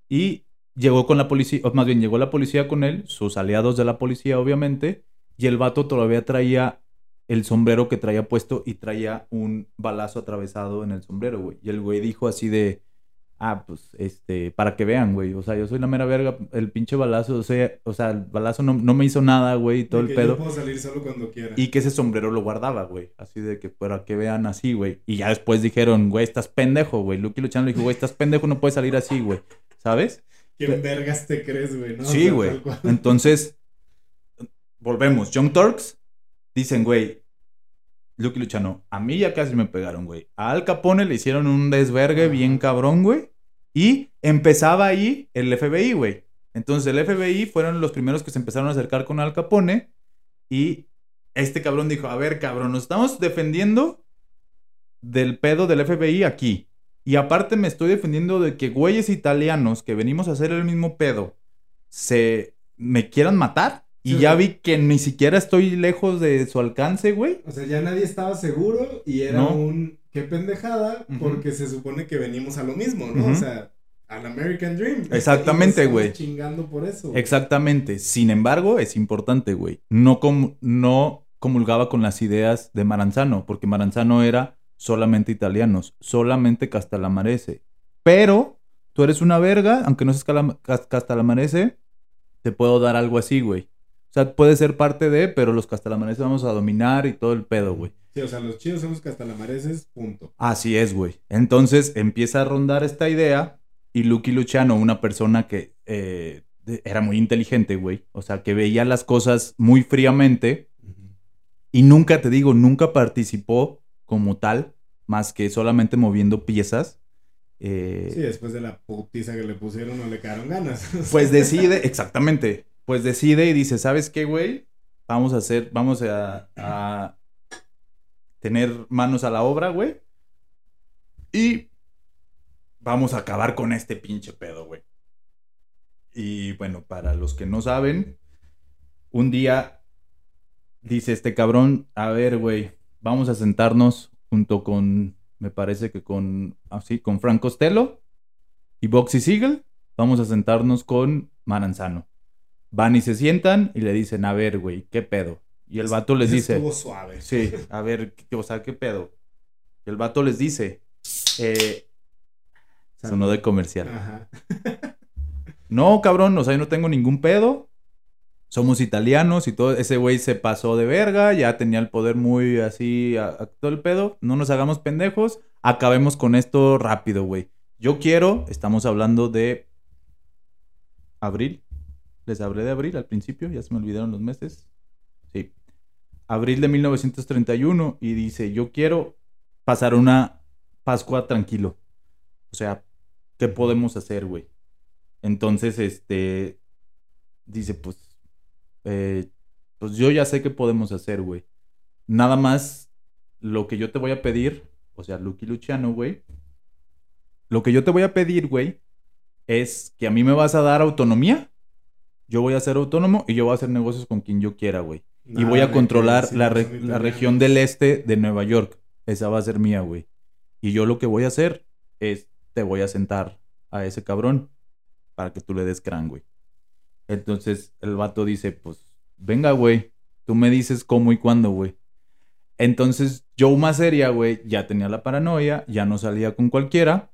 y llegó con la policía, o más bien llegó la policía con él, sus aliados de la policía, obviamente, y el vato todavía traía el sombrero que traía puesto y traía un balazo atravesado en el sombrero, güey. Y el güey dijo así de, ah, pues, este, para que vean, güey. O sea, yo soy la mera verga, el pinche balazo, o sea, o sea el balazo no, me hizo nada, güey, todo el pedo. Yo puedo salir solo cuando quiera. Y que ese sombrero lo guardaba, güey. Así de que para que vean así, güey. Y ya después dijeron, güey, estás pendejo, güey. Lucky Luchano le dijo, güey, estás pendejo, no puedes salir así, güey. ¿Sabes? ¿Quién vergas te crees, güey? Sí, güey. Entonces, volvemos. Young Turks dicen, güey, Lucky Luchano, a mí ya casi me pegaron, güey. A Al Capone le hicieron un desvergue bien cabrón, güey. Y empezaba ahí el FBI, güey. Entonces el FBI fueron los primeros que se empezaron a acercar con Al Capone. Y este cabrón dijo, a ver, cabrón, nos estamos defendiendo del pedo del FBI aquí. Y aparte me estoy defendiendo de que güeyes italianos que venimos a hacer el mismo pedo se me quieran matar. Y ya vi que ni siquiera estoy lejos de su alcance, güey. O sea, ya nadie estaba seguro y era un qué pendejada porque se supone que venimos a lo mismo, ¿no? O sea, al American Dream. Exactamente, güey. Chingando por eso. Exactamente. Sin embargo, es importante, güey. No, no comulgaba con las ideas de Maranzano, porque Maranzano era solamente italianos, solamente Castalamarese. Pero tú eres una verga, aunque no seas Castalamarese, te puedo dar algo así, güey. O sea, puede ser parte de, pero los Castalamareses vamos a dominar y todo el pedo, güey. Sí, o sea, los chidos somos Castalamareses, punto. Así es, güey. Entonces empieza a rondar esta idea y Lucky Luciano, una persona que eh, era muy inteligente, güey. O sea, que veía las cosas muy fríamente y nunca, te digo, nunca participó como tal, más que solamente moviendo piezas. Eh, sí, después de la putiza que le pusieron no le quedaron ganas. Pues decide, exactamente, pues decide y dice, ¿sabes qué, güey? Vamos a hacer, vamos a, tener manos a la obra, güey. Y vamos a acabar con este pinche pedo, güey. Y bueno, para los que no saben, un día dice este cabrón, a ver, güey, vamos a sentarnos junto con, me parece que con, así, con Frank Costello y Boxy Siegel. Vamos a sentarnos con Maranzano. Van y se sientan y le dicen, a ver, güey, ¿qué pedo? Y el vato les dice... Estuvo suave. Sí, a ver, o sea, ¿qué pedo? Y el vato les dice, eh, sonó de comercial. Ajá. no, cabrón, o sea, yo no tengo ningún pedo somos italianos y todo, ese güey se pasó de verga, ya tenía el poder muy así, a, todo el pedo, no nos hagamos pendejos, acabemos con esto rápido, güey. Yo quiero, estamos hablando de abril, les hablé de abril al principio, ya se me olvidaron los meses, sí, abril de 1931 y dice, yo quiero pasar una Pascua tranquilo, o sea, ¿qué podemos hacer, güey? Entonces, este, dice, pues eh, pues yo ya sé qué podemos hacer, güey. Nada más lo que yo te voy a pedir, o sea, Lucky Luciano, güey. Lo que yo te voy a pedir, güey, es que a mí me vas a dar autonomía. Yo voy a ser autónomo y yo voy a hacer negocios con quien yo quiera, güey. y voy a controlar la, la región del este de Nueva York. Esa va a ser mía, güey. Y yo lo que voy a hacer es, te voy a sentar a ese cabrón para que tú le des crán, güey. Entonces el vato dice, pues, venga, güey, tú me dices cómo y cuándo, güey. Entonces, Joe Maseria, güey, ya tenía la paranoia, ya no salía con cualquiera,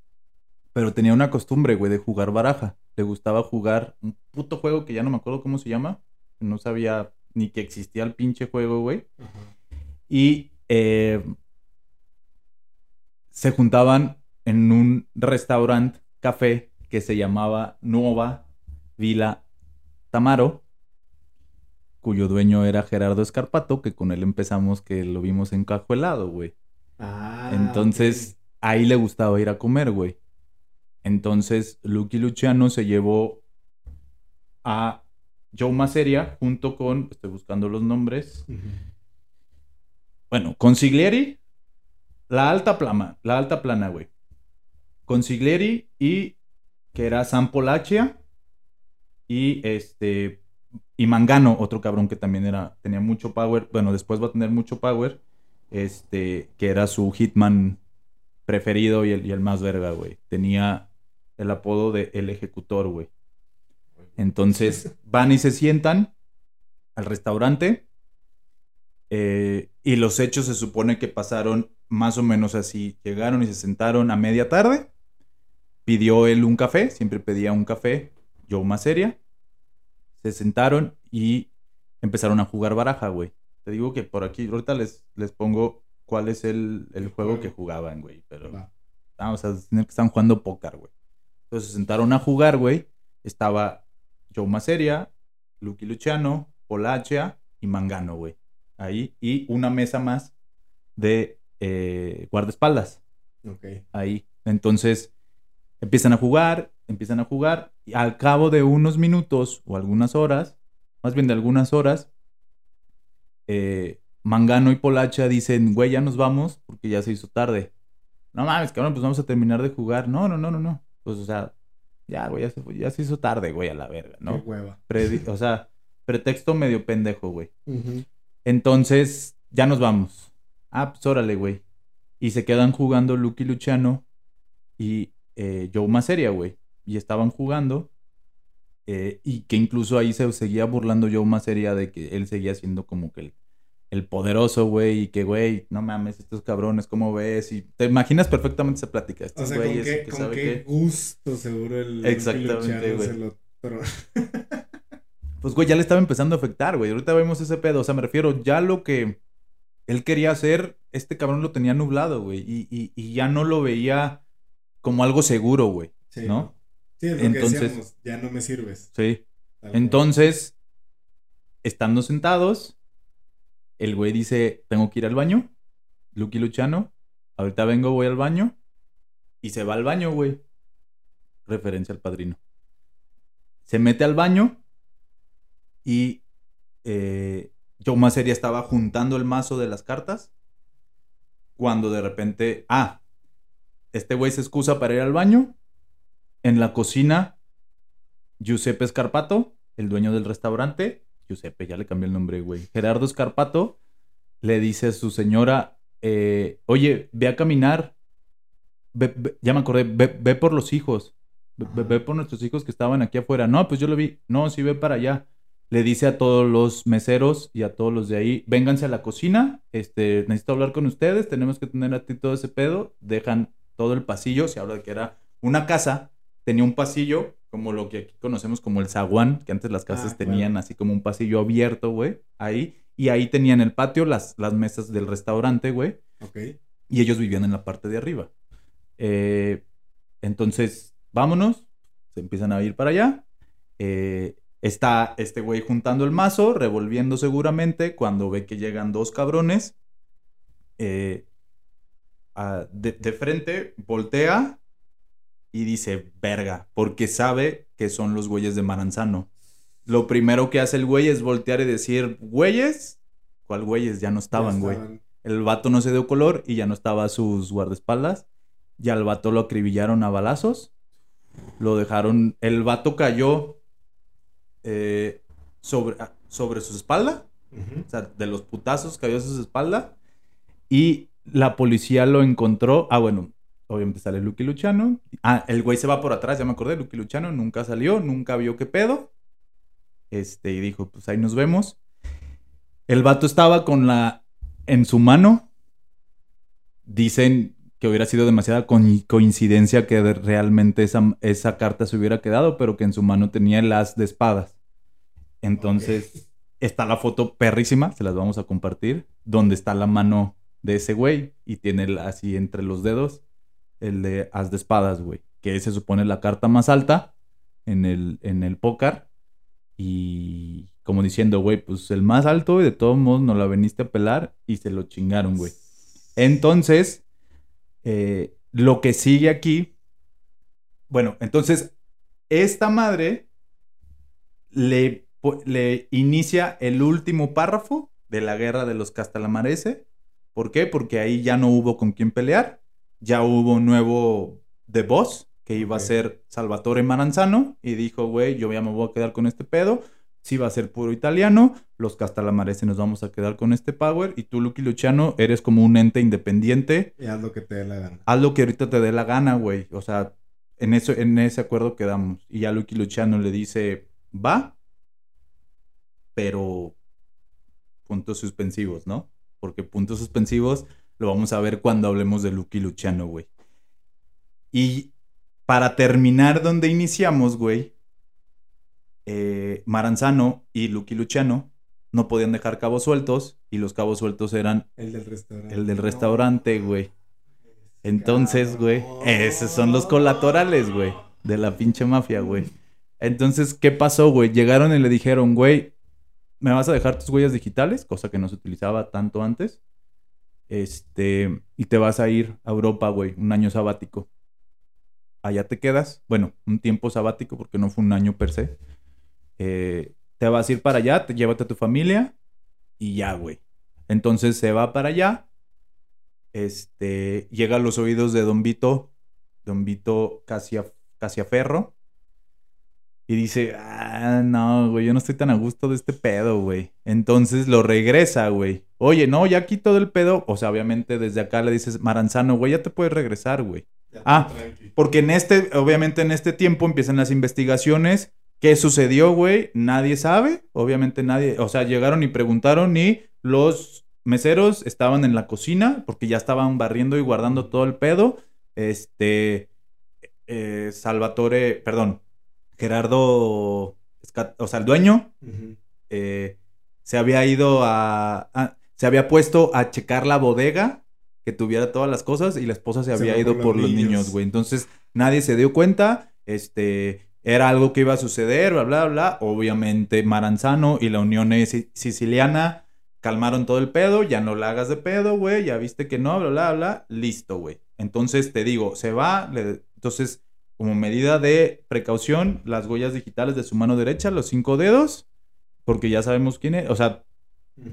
pero tenía una costumbre, güey, de jugar baraja. Le gustaba jugar un puto juego que ya no me acuerdo cómo se llama. No sabía ni que existía el pinche juego, güey. Y eh, se juntaban en un restaurante, café, que se llamaba Nueva Vila Tamaro, cuyo dueño era Gerardo Escarpato, que con él empezamos que lo vimos encajuelado, güey. Ah, Entonces, ahí le gustaba ir a comer, güey. Entonces, Lucky Luciano se llevó a Joe Maseria junto con, estoy buscando los nombres, bueno, Consiglieri, la alta plana, la alta plana, güey. Consiglieri y que era San Polaccia y este y Mangano, otro cabrón que también era tenía mucho power, bueno, después va a tener mucho power, este que era su hitman preferido y el, y el más verga, güey. Tenía el apodo de el ejecutor, güey. Entonces van y se sientan al restaurante. eh, y los hechos se supone que pasaron más o menos así. Llegaron y se sentaron a media tarde. Pidió él un café, siempre pedía un café, yo más seria. Se sentaron y empezaron a jugar baraja, güey. Te digo que por aquí, ahorita les, les pongo cuál es el, el juego que jugaban, güey. Pero Va. vamos a tener que están jugando póker, güey. Entonces se sentaron a jugar, güey. Estaba Joe Maseria, Lucky Luciano, Polaccia y Mangano, güey. Ahí. Y una mesa más de eh, guardaespaldas. Ok. Ahí. Entonces empiezan a jugar, empiezan a jugar. Y al cabo de unos minutos o algunas horas, más bien de algunas horas, eh, Mangano y Polacha dicen, güey, ya nos vamos porque ya se hizo tarde. No mames, cabrón, pues vamos a terminar de jugar. No, no, no, no, no. Pues, o sea, ya, güey, ya se, ya se hizo tarde, güey, a la verga, ¿no? Qué hueva. O sea, pretexto medio pendejo, güey. Entonces, ya nos vamos. Ah, pues órale, güey. Y se quedan jugando Lucky Luciano y eh, Joe Maseria, güey. Y estaban jugando. eh, y que incluso ahí se seguía burlando Joe Maseria de que él seguía siendo como que el, el poderoso, güey. Y que, güey, no mames, estos cabrones, ¿cómo ves? Y te imaginas perfectamente esa plática. O sea, con qué, que con sabe qué qué. gusto seguro el Exactamente, güey. se lo tro- Pues, güey, ya le estaba empezando a afectar, güey. Ahorita vemos ese pedo. O sea, me refiero, ya lo que él quería hacer, este cabrón lo tenía nublado, güey. Y, y- y ya no lo veía como algo seguro, güey. Sí. ¿No? Sí, es lo Entonces- que decíamos, ya no me sirves. Sí. Entonces, estando sentados, el güey dice, tengo que ir al baño. Lucky Luciano, ahorita vengo, voy al baño. Y se va al baño, güey. Referencia al padrino. Se mete al baño y eh, Joe Maseria estaba juntando el mazo de las cartas. Cuando de repente, ah, este güey se excusa para ir al baño. En la cocina, Giuseppe Scarpato, el dueño del restaurante, Giuseppe, ya le cambié el nombre, güey. Gerardo Scarpato le dice a su señora, eh, oye, ve a caminar, Ve- ve- ya me acordé, ve, ve por los hijos, ve por nuestros hijos que estaban aquí afuera. No, pues yo lo vi, no, sí ve para allá. Le dice a todos los meseros y a todos los de ahí, vénganse a la cocina, este, necesito hablar con ustedes, tenemos que tener a ti todo ese pedo. Dejan todo el pasillo, se habla de que era una casa, tenía un pasillo, como lo que aquí conocemos como el zaguán, que antes las casas Ah, claro. tenían así como un pasillo abierto, güey, ahí. Y ahí tenían el patio, las, las mesas del restaurante, güey. Ok. Y ellos vivían en la parte de arriba. Eh, entonces, vámonos. Se empiezan a ir para allá. Eh, está este güey juntando el mazo, revolviendo seguramente, cuando ve que llegan dos cabrones. eh, a- de, de frente, voltea y dice, verga, porque sabe que son los güeyes de Maranzano. Lo primero que hace el güey es voltear y decir, güeyes, ¿cuál güeyes? Ya no estaban, Ya güey. El vato no se dio color y ya no estaba a sus guardaespaldas. Ya al vato lo acribillaron a balazos. Lo dejaron. El vato cayó eh, sobre, ah, sobre su espalda. O sea, de los putazos cayó sobre su espalda. Y la policía lo encontró. Ah, bueno, obviamente sale Lucky Luciano. Ah, el güey se va por atrás, ya me acordé. Lucky Luciano nunca salió, nunca vio qué pedo. Este, y dijo, pues ahí nos vemos. El vato estaba con la en su mano dicen que hubiera sido demasiada co- coincidencia que realmente esa, esa carta se hubiera quedado, pero que en su mano tenía el as de espadas. Entonces, está la foto perrísima, se las vamos a compartir, donde está la mano de ese güey y tiene el- así entre los dedos el de as de espadas, güey, que se supone la carta más alta en el, en el póker y como diciendo, güey, pues el más alto y de todos modos no la veniste a pelar y se lo chingaron, güey. Entonces, eh, lo que sigue aquí, bueno, entonces, esta madre le, le inicia el último párrafo de la guerra de los Castalamarese. ¿Por qué? Porque ahí ya no hubo con quién pelear, ya hubo un nuevo The Boss, que iba a ser Salvatore Maranzano, y dijo, güey, yo ya me voy a quedar con este pedo, sí va a ser puro italiano, los Castalamarese nos vamos a quedar con este power, y tú, Lucky Luciano, eres como un ente independiente, Y haz lo que te dé la gana. haz lo que ahorita te dé la gana, güey. O sea, en, eso, en ese acuerdo quedamos. Y ya Lucky Luciano le dice, va, pero puntos suspensivos, ¿no? Porque puntos suspensivos lo vamos a ver cuando hablemos de Lucky Luciano, güey. Y para terminar donde iniciamos, güey, eh, Maranzano y Lucky Luciano no podían dejar cabos sueltos y los cabos sueltos eran El del restaurante. el del restaurante, güey. Entonces, güey, esos son los colaterales, güey, de la pinche mafia, güey. Entonces, ¿qué pasó, güey? Llegaron y le dijeron, güey, ¿me vas a dejar tus huellas digitales? Cosa que no se utilizaba tanto antes. Este, y te vas a ir a Europa, güey, un año sabático. Allá te quedas, bueno, un tiempo sabático porque no fue un año per se. Eh, te vas a ir para allá, te llévate a tu familia y ya, güey. Entonces se va para allá. Este llega a los oídos de Don Vito, Don Vito Casia, Casiaferro. Y dice, ah, no, güey, yo no estoy tan a gusto de este pedo, güey. Entonces lo regresa, güey. Oye, no, ya aquí todo el pedo. O sea, obviamente desde acá le dices, Maranzano, güey, ya te puedes regresar, güey. Ah, tranqui. Porque en este, obviamente en este tiempo empiezan las investigaciones. ¿Qué sucedió, güey? Nadie sabe. Obviamente nadie, o sea, llegaron y preguntaron y los meseros estaban en la cocina porque ya estaban barriendo y guardando todo el pedo. Este, eh, Salvatore, perdón, Gerardo, o sea, el dueño, eh, se había ido a, a- se había puesto a checar la bodega que tuviera todas las cosas y la esposa se Se había ido por los niños, güey. Entonces nadie se dio cuenta, este, era algo que iba a suceder, bla, bla, bla. Obviamente Maranzano y la Unión Si- Siciliana calmaron todo el pedo, ya no la hagas de pedo, güey, ya viste que no, bla, bla, bla, listo, güey. Entonces te digo, se va, le- entonces como medida de precaución, las huellas digitales de su mano derecha, los cinco dedos, porque ya sabemos quién es, o sea,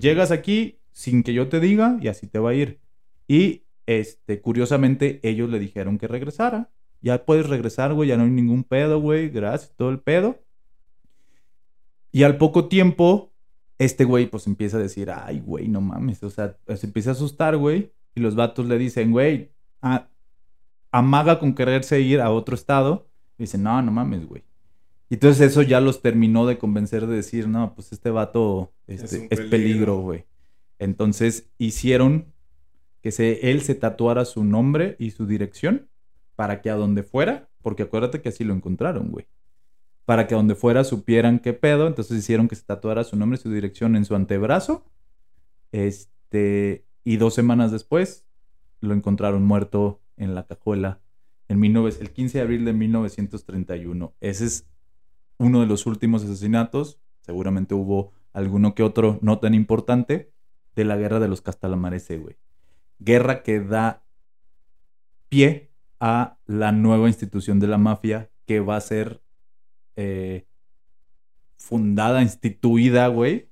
llegas aquí sin que yo te diga y así te va a ir. Y este, curiosamente, ellos le dijeron que regresara. Ya puedes regresar, güey, ya no hay ningún pedo, güey, gracias, todo el pedo. Y al poco tiempo, este güey pues empieza a decir, ay, güey, no mames, o sea, se empieza a asustar, güey, y los vatos le dicen, güey, a- amaga con quererse ir a otro estado. Y dicen, no, no mames, güey. Y entonces eso ya los terminó de convencer de decir, no, pues este vato este, Es es, peligro. güey. Entonces hicieron que se, él se tatuara su nombre y su dirección para que a donde fuera, porque acuérdate que así lo encontraron, güey. Para que a donde fuera supieran qué pedo, entonces hicieron que se tatuara su nombre y su dirección en su antebrazo. Este, y dos semanas después lo encontraron muerto en la cajuela en 19 el 15 de abril de 1931. Ese es uno de los últimos asesinatos. Seguramente hubo alguno que otro no tan importante de la guerra de los Castalamarese, güey. Guerra que da pie a la nueva institución de la mafia que va a ser eh, fundada, instituida, güey,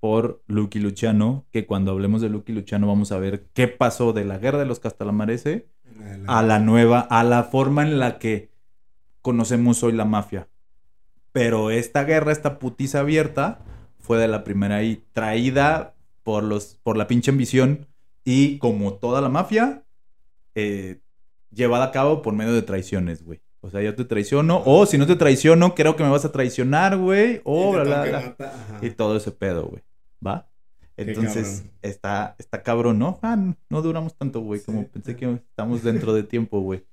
por Lucky Luciano, que cuando hablemos de Lucky Luciano vamos a ver qué pasó de la guerra de los Castalamarese En adelante. A la nueva, a la forma en la que conocemos hoy la mafia. Pero esta guerra, esta putiza abierta, fue de la primera ahí, traída por, los, por la pinche ambición y como toda la mafia, eh, llevada a cabo por medio de traiciones, güey. O sea, yo te traiciono, o si no te traiciono, creo que me vas a traicionar, güey, Y o te bla, bla, bla. Y todo ese pedo, güey. ¿Va? Entonces, está, está cabrón, ¿no? Ah, no, duramos tanto, güey, Sí. como pensé que estamos dentro de tiempo, güey.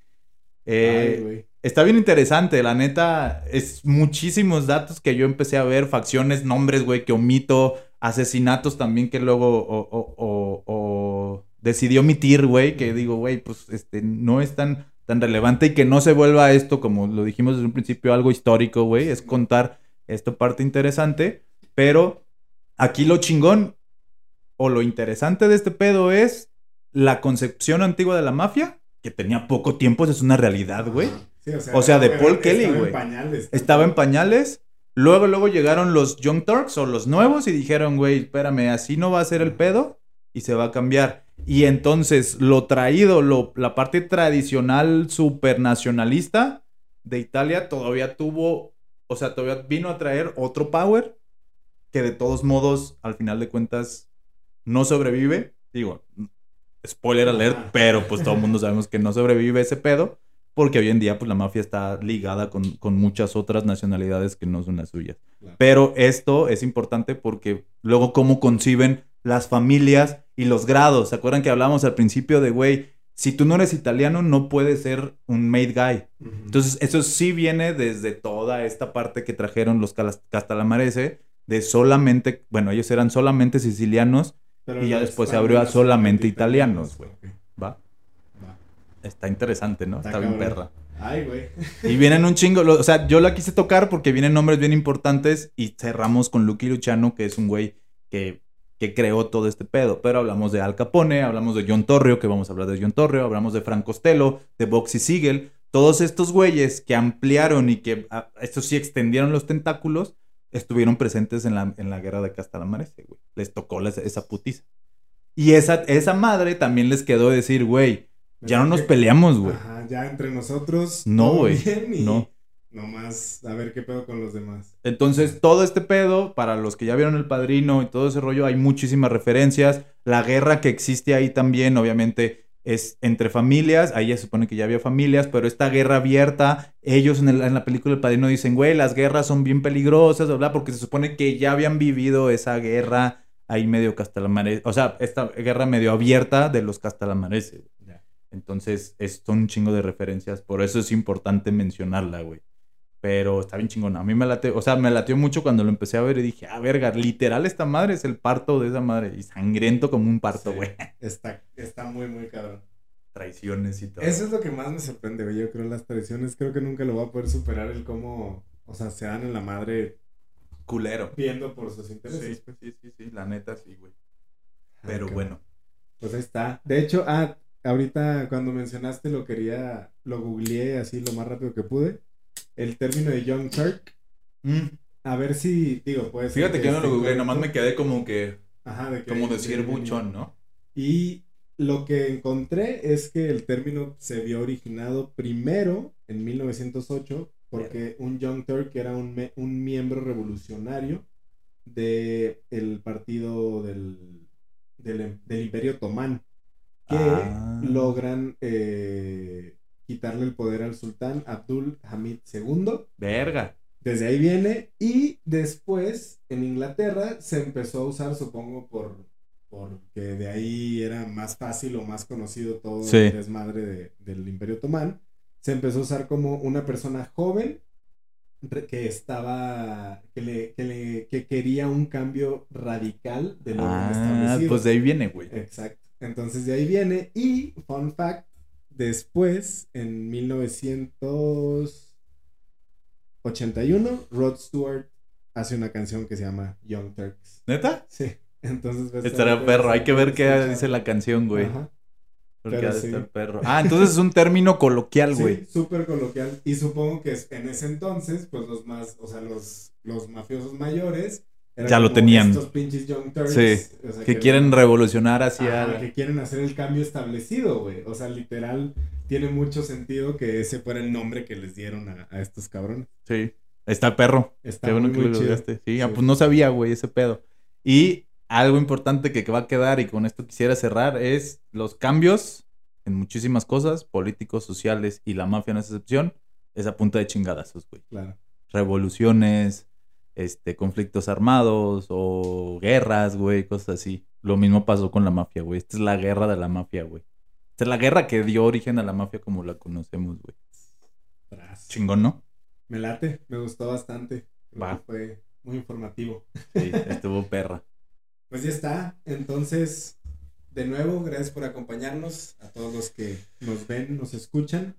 Eh, Ay. Está bien interesante, la neta. Es muchísimos datos que yo empecé a ver, facciones, nombres, güey, que omito, asesinatos también que luego o, o- o- o decidí omitir, güey, que digo, güey, pues este no es tan, tan relevante y que no se vuelva esto, como lo dijimos desde un principio, algo histórico, güey, es contar esta parte interesante, pero aquí lo chingón o lo interesante de este pedo es la concepción antigua de la mafia, que tenía poco tiempo, eso es una realidad, güey. Sí, O sea, de Paul Kelly, estaba en güey. pañales. Estaba en pañales. Luego, luego llegaron los Young Turks o los nuevos y dijeron, güey, espérame, así no va a ser el pedo y se va a cambiar. Y entonces lo traído, lo, la parte tradicional supernacionalista de Italia todavía tuvo, o sea, todavía vino a traer otro power que de todos modos, al final de cuentas, no sobrevive. Digo, spoiler alert, Ajá. pero pues todo el mundo sabemos que no sobrevive ese pedo. Porque hoy en día, pues la mafia está ligada con, con muchas otras nacionalidades que no son las suyas. Claro. Pero esto es importante porque luego cómo conciben las familias y los grados. ¿Se acuerdan que hablábamos al principio de, güey, si tú no eres italiano, no puedes ser un made guy? Ujú. Entonces, eso sí viene desde toda esta parte que trajeron los Castalamarese, de solamente, bueno, ellos eran solamente sicilianos, Pero y ya después se abrió a solamente italianos, güey. ¿va? va. Está interesante, ¿no? Está Está bien perra. Ay, güey. Y vienen un chingo, lo- o sea, yo la quise tocar porque vienen nombres bien importantes y cerramos con Lucky Luciano, que es un güey que, que creó todo este pedo. Pero hablamos de Al Capone, hablamos de John Torrio, que vamos a hablar de John Torrio, hablamos de Frank Costello, de Boxy Siegel. Todos estos güeyes que ampliaron y que, a- estos sí extendieron los tentáculos, estuvieron presentes en la, en la guerra de Castalamarese, güey. Les tocó la- esa putiza. Y esa, esa madre también les quedó decir, güey, ya no nos peleamos, güey. Ajá, ya entre nosotros. No, güey, no. Nomás a ver qué pedo con los demás. Entonces, todo este pedo, para los que ya vieron El Padrino y todo ese rollo, hay muchísimas referencias. La guerra que existe ahí también, obviamente, es entre familias. Ahí ya se supone que ya había familias, pero esta guerra abierta, ellos en, el- en la película El Padrino dicen, güey, las guerras son bien peligrosas, bla, bla, porque se supone que ya habían vivido esa guerra ahí medio castalamares. O sea, esta guerra medio abierta de los castalamareses. Ya. Entonces, es son un chingo de referencias. Por eso es importante mencionarla, güey. Pero está bien chingona. A mí me late, o sea, me latió mucho cuando lo empecé a ver y dije, ah, verga, literal esta madre es el parto de esa madre. Y sangriento como un parto, Sí, güey. Está, está muy, muy cabrón. Traiciones y todo. Eso es lo que más me sorprende, güey. Yo creo las tradiciones, creo que nunca lo va a poder superar el cómo, o sea, se dan en la madre culero. viendo por sus Sí, intereses. sí, sí, sí, la neta sí, güey. Ah, Pero bueno. Pues ahí está. De hecho, ah, ahorita cuando mencionaste lo quería, lo googleé así lo más rápido que pude. El término de Young Turk. Mm, A ver si, digo, pues. Fíjate que yo no lo googleé, nomás me quedé como que, Ajá, de que- como de- decir buchón, ¿no? Y lo que encontré es que el término se vio originado primero en 1908 porque un Young Turk era un, un miembro revolucionario del partido del, del, del Imperio Otomán que Ah. logran eh, quitarle el poder al sultán Abdul Hamid II. Verga. Desde ahí viene y después en Inglaterra se empezó a usar, supongo, por porque de ahí era más fácil o más conocido todo Sí. el desmadre de- del Imperio Otomán. Se empezó a usar como una persona joven que estaba, que, le, que, le- que quería un cambio radical del orden Ah, establecido. pues de ahí viene, güey. Exacto. Entonces de ahí viene. Y, fun fact, después, en 1981, Rod Stewart hace una canción que se llama Young Turks. ¿Neta? Sí. Entonces, Estará perro, hay que ver qué dice la canción, güey. Ajá. Porque Pero ha de sí. estar perro. Ah, entonces es un término coloquial, güey. Sí, súper coloquial. Y supongo que en ese entonces, pues los más, o sea, los, los mafiosos mayores. Eran Ya lo tenían. Estos pinches Young Turks. Sí, o sea, Que quieren revolucionar hacia... Ajá, que quieren hacer el cambio establecido, güey. O sea, literal, tiene mucho sentido que ese fuera el nombre que les dieron a, a estos cabrones. Sí. Está perro. Está Qué bueno muy, que muy lo chido. lograste. Sí, ah, Sí. pues no sabía, güey, ese pedo. Y algo importante que va a quedar, y con esto quisiera cerrar, es los cambios en muchísimas cosas, políticos, sociales, y la mafia no es excepción, es a punta de chingadazos, güey. Claro. Revoluciones, este, conflictos armados o guerras, güey, cosas así. Lo mismo pasó con la mafia, güey. Esta es la guerra de la mafia, güey. Esta es la guerra que dio origen a la mafia como la conocemos, güey. Tras. Chingón, ¿no? Me late, me gustó bastante. Va. Fue muy informativo. Sí, estuvo perra. Pues ya está. Entonces, de nuevo, gracias por acompañarnos. A todos los que nos ven, nos escuchan.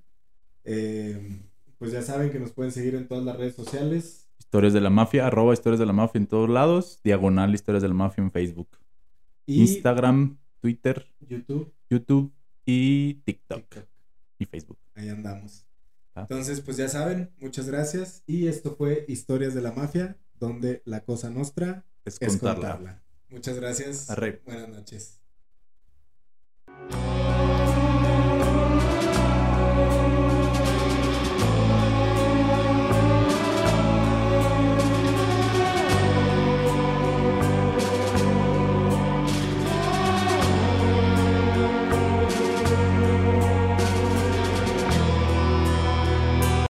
Eh, pues ya saben que nos pueden seguir en todas las redes sociales. Historias de la mafia, arroba historias de la mafia en todos lados, diagonal historias de la mafia en Facebook, Y Instagram, Twitter, YouTube, YouTube y TikTok TikTok. y Facebook. Ahí andamos. Ah. Entonces, pues ya saben, muchas gracias. Y esto fue Historias de la Mafia, donde la cosa nostra Es es contarla. contarla. Muchas gracias. Arre. Buenas noches.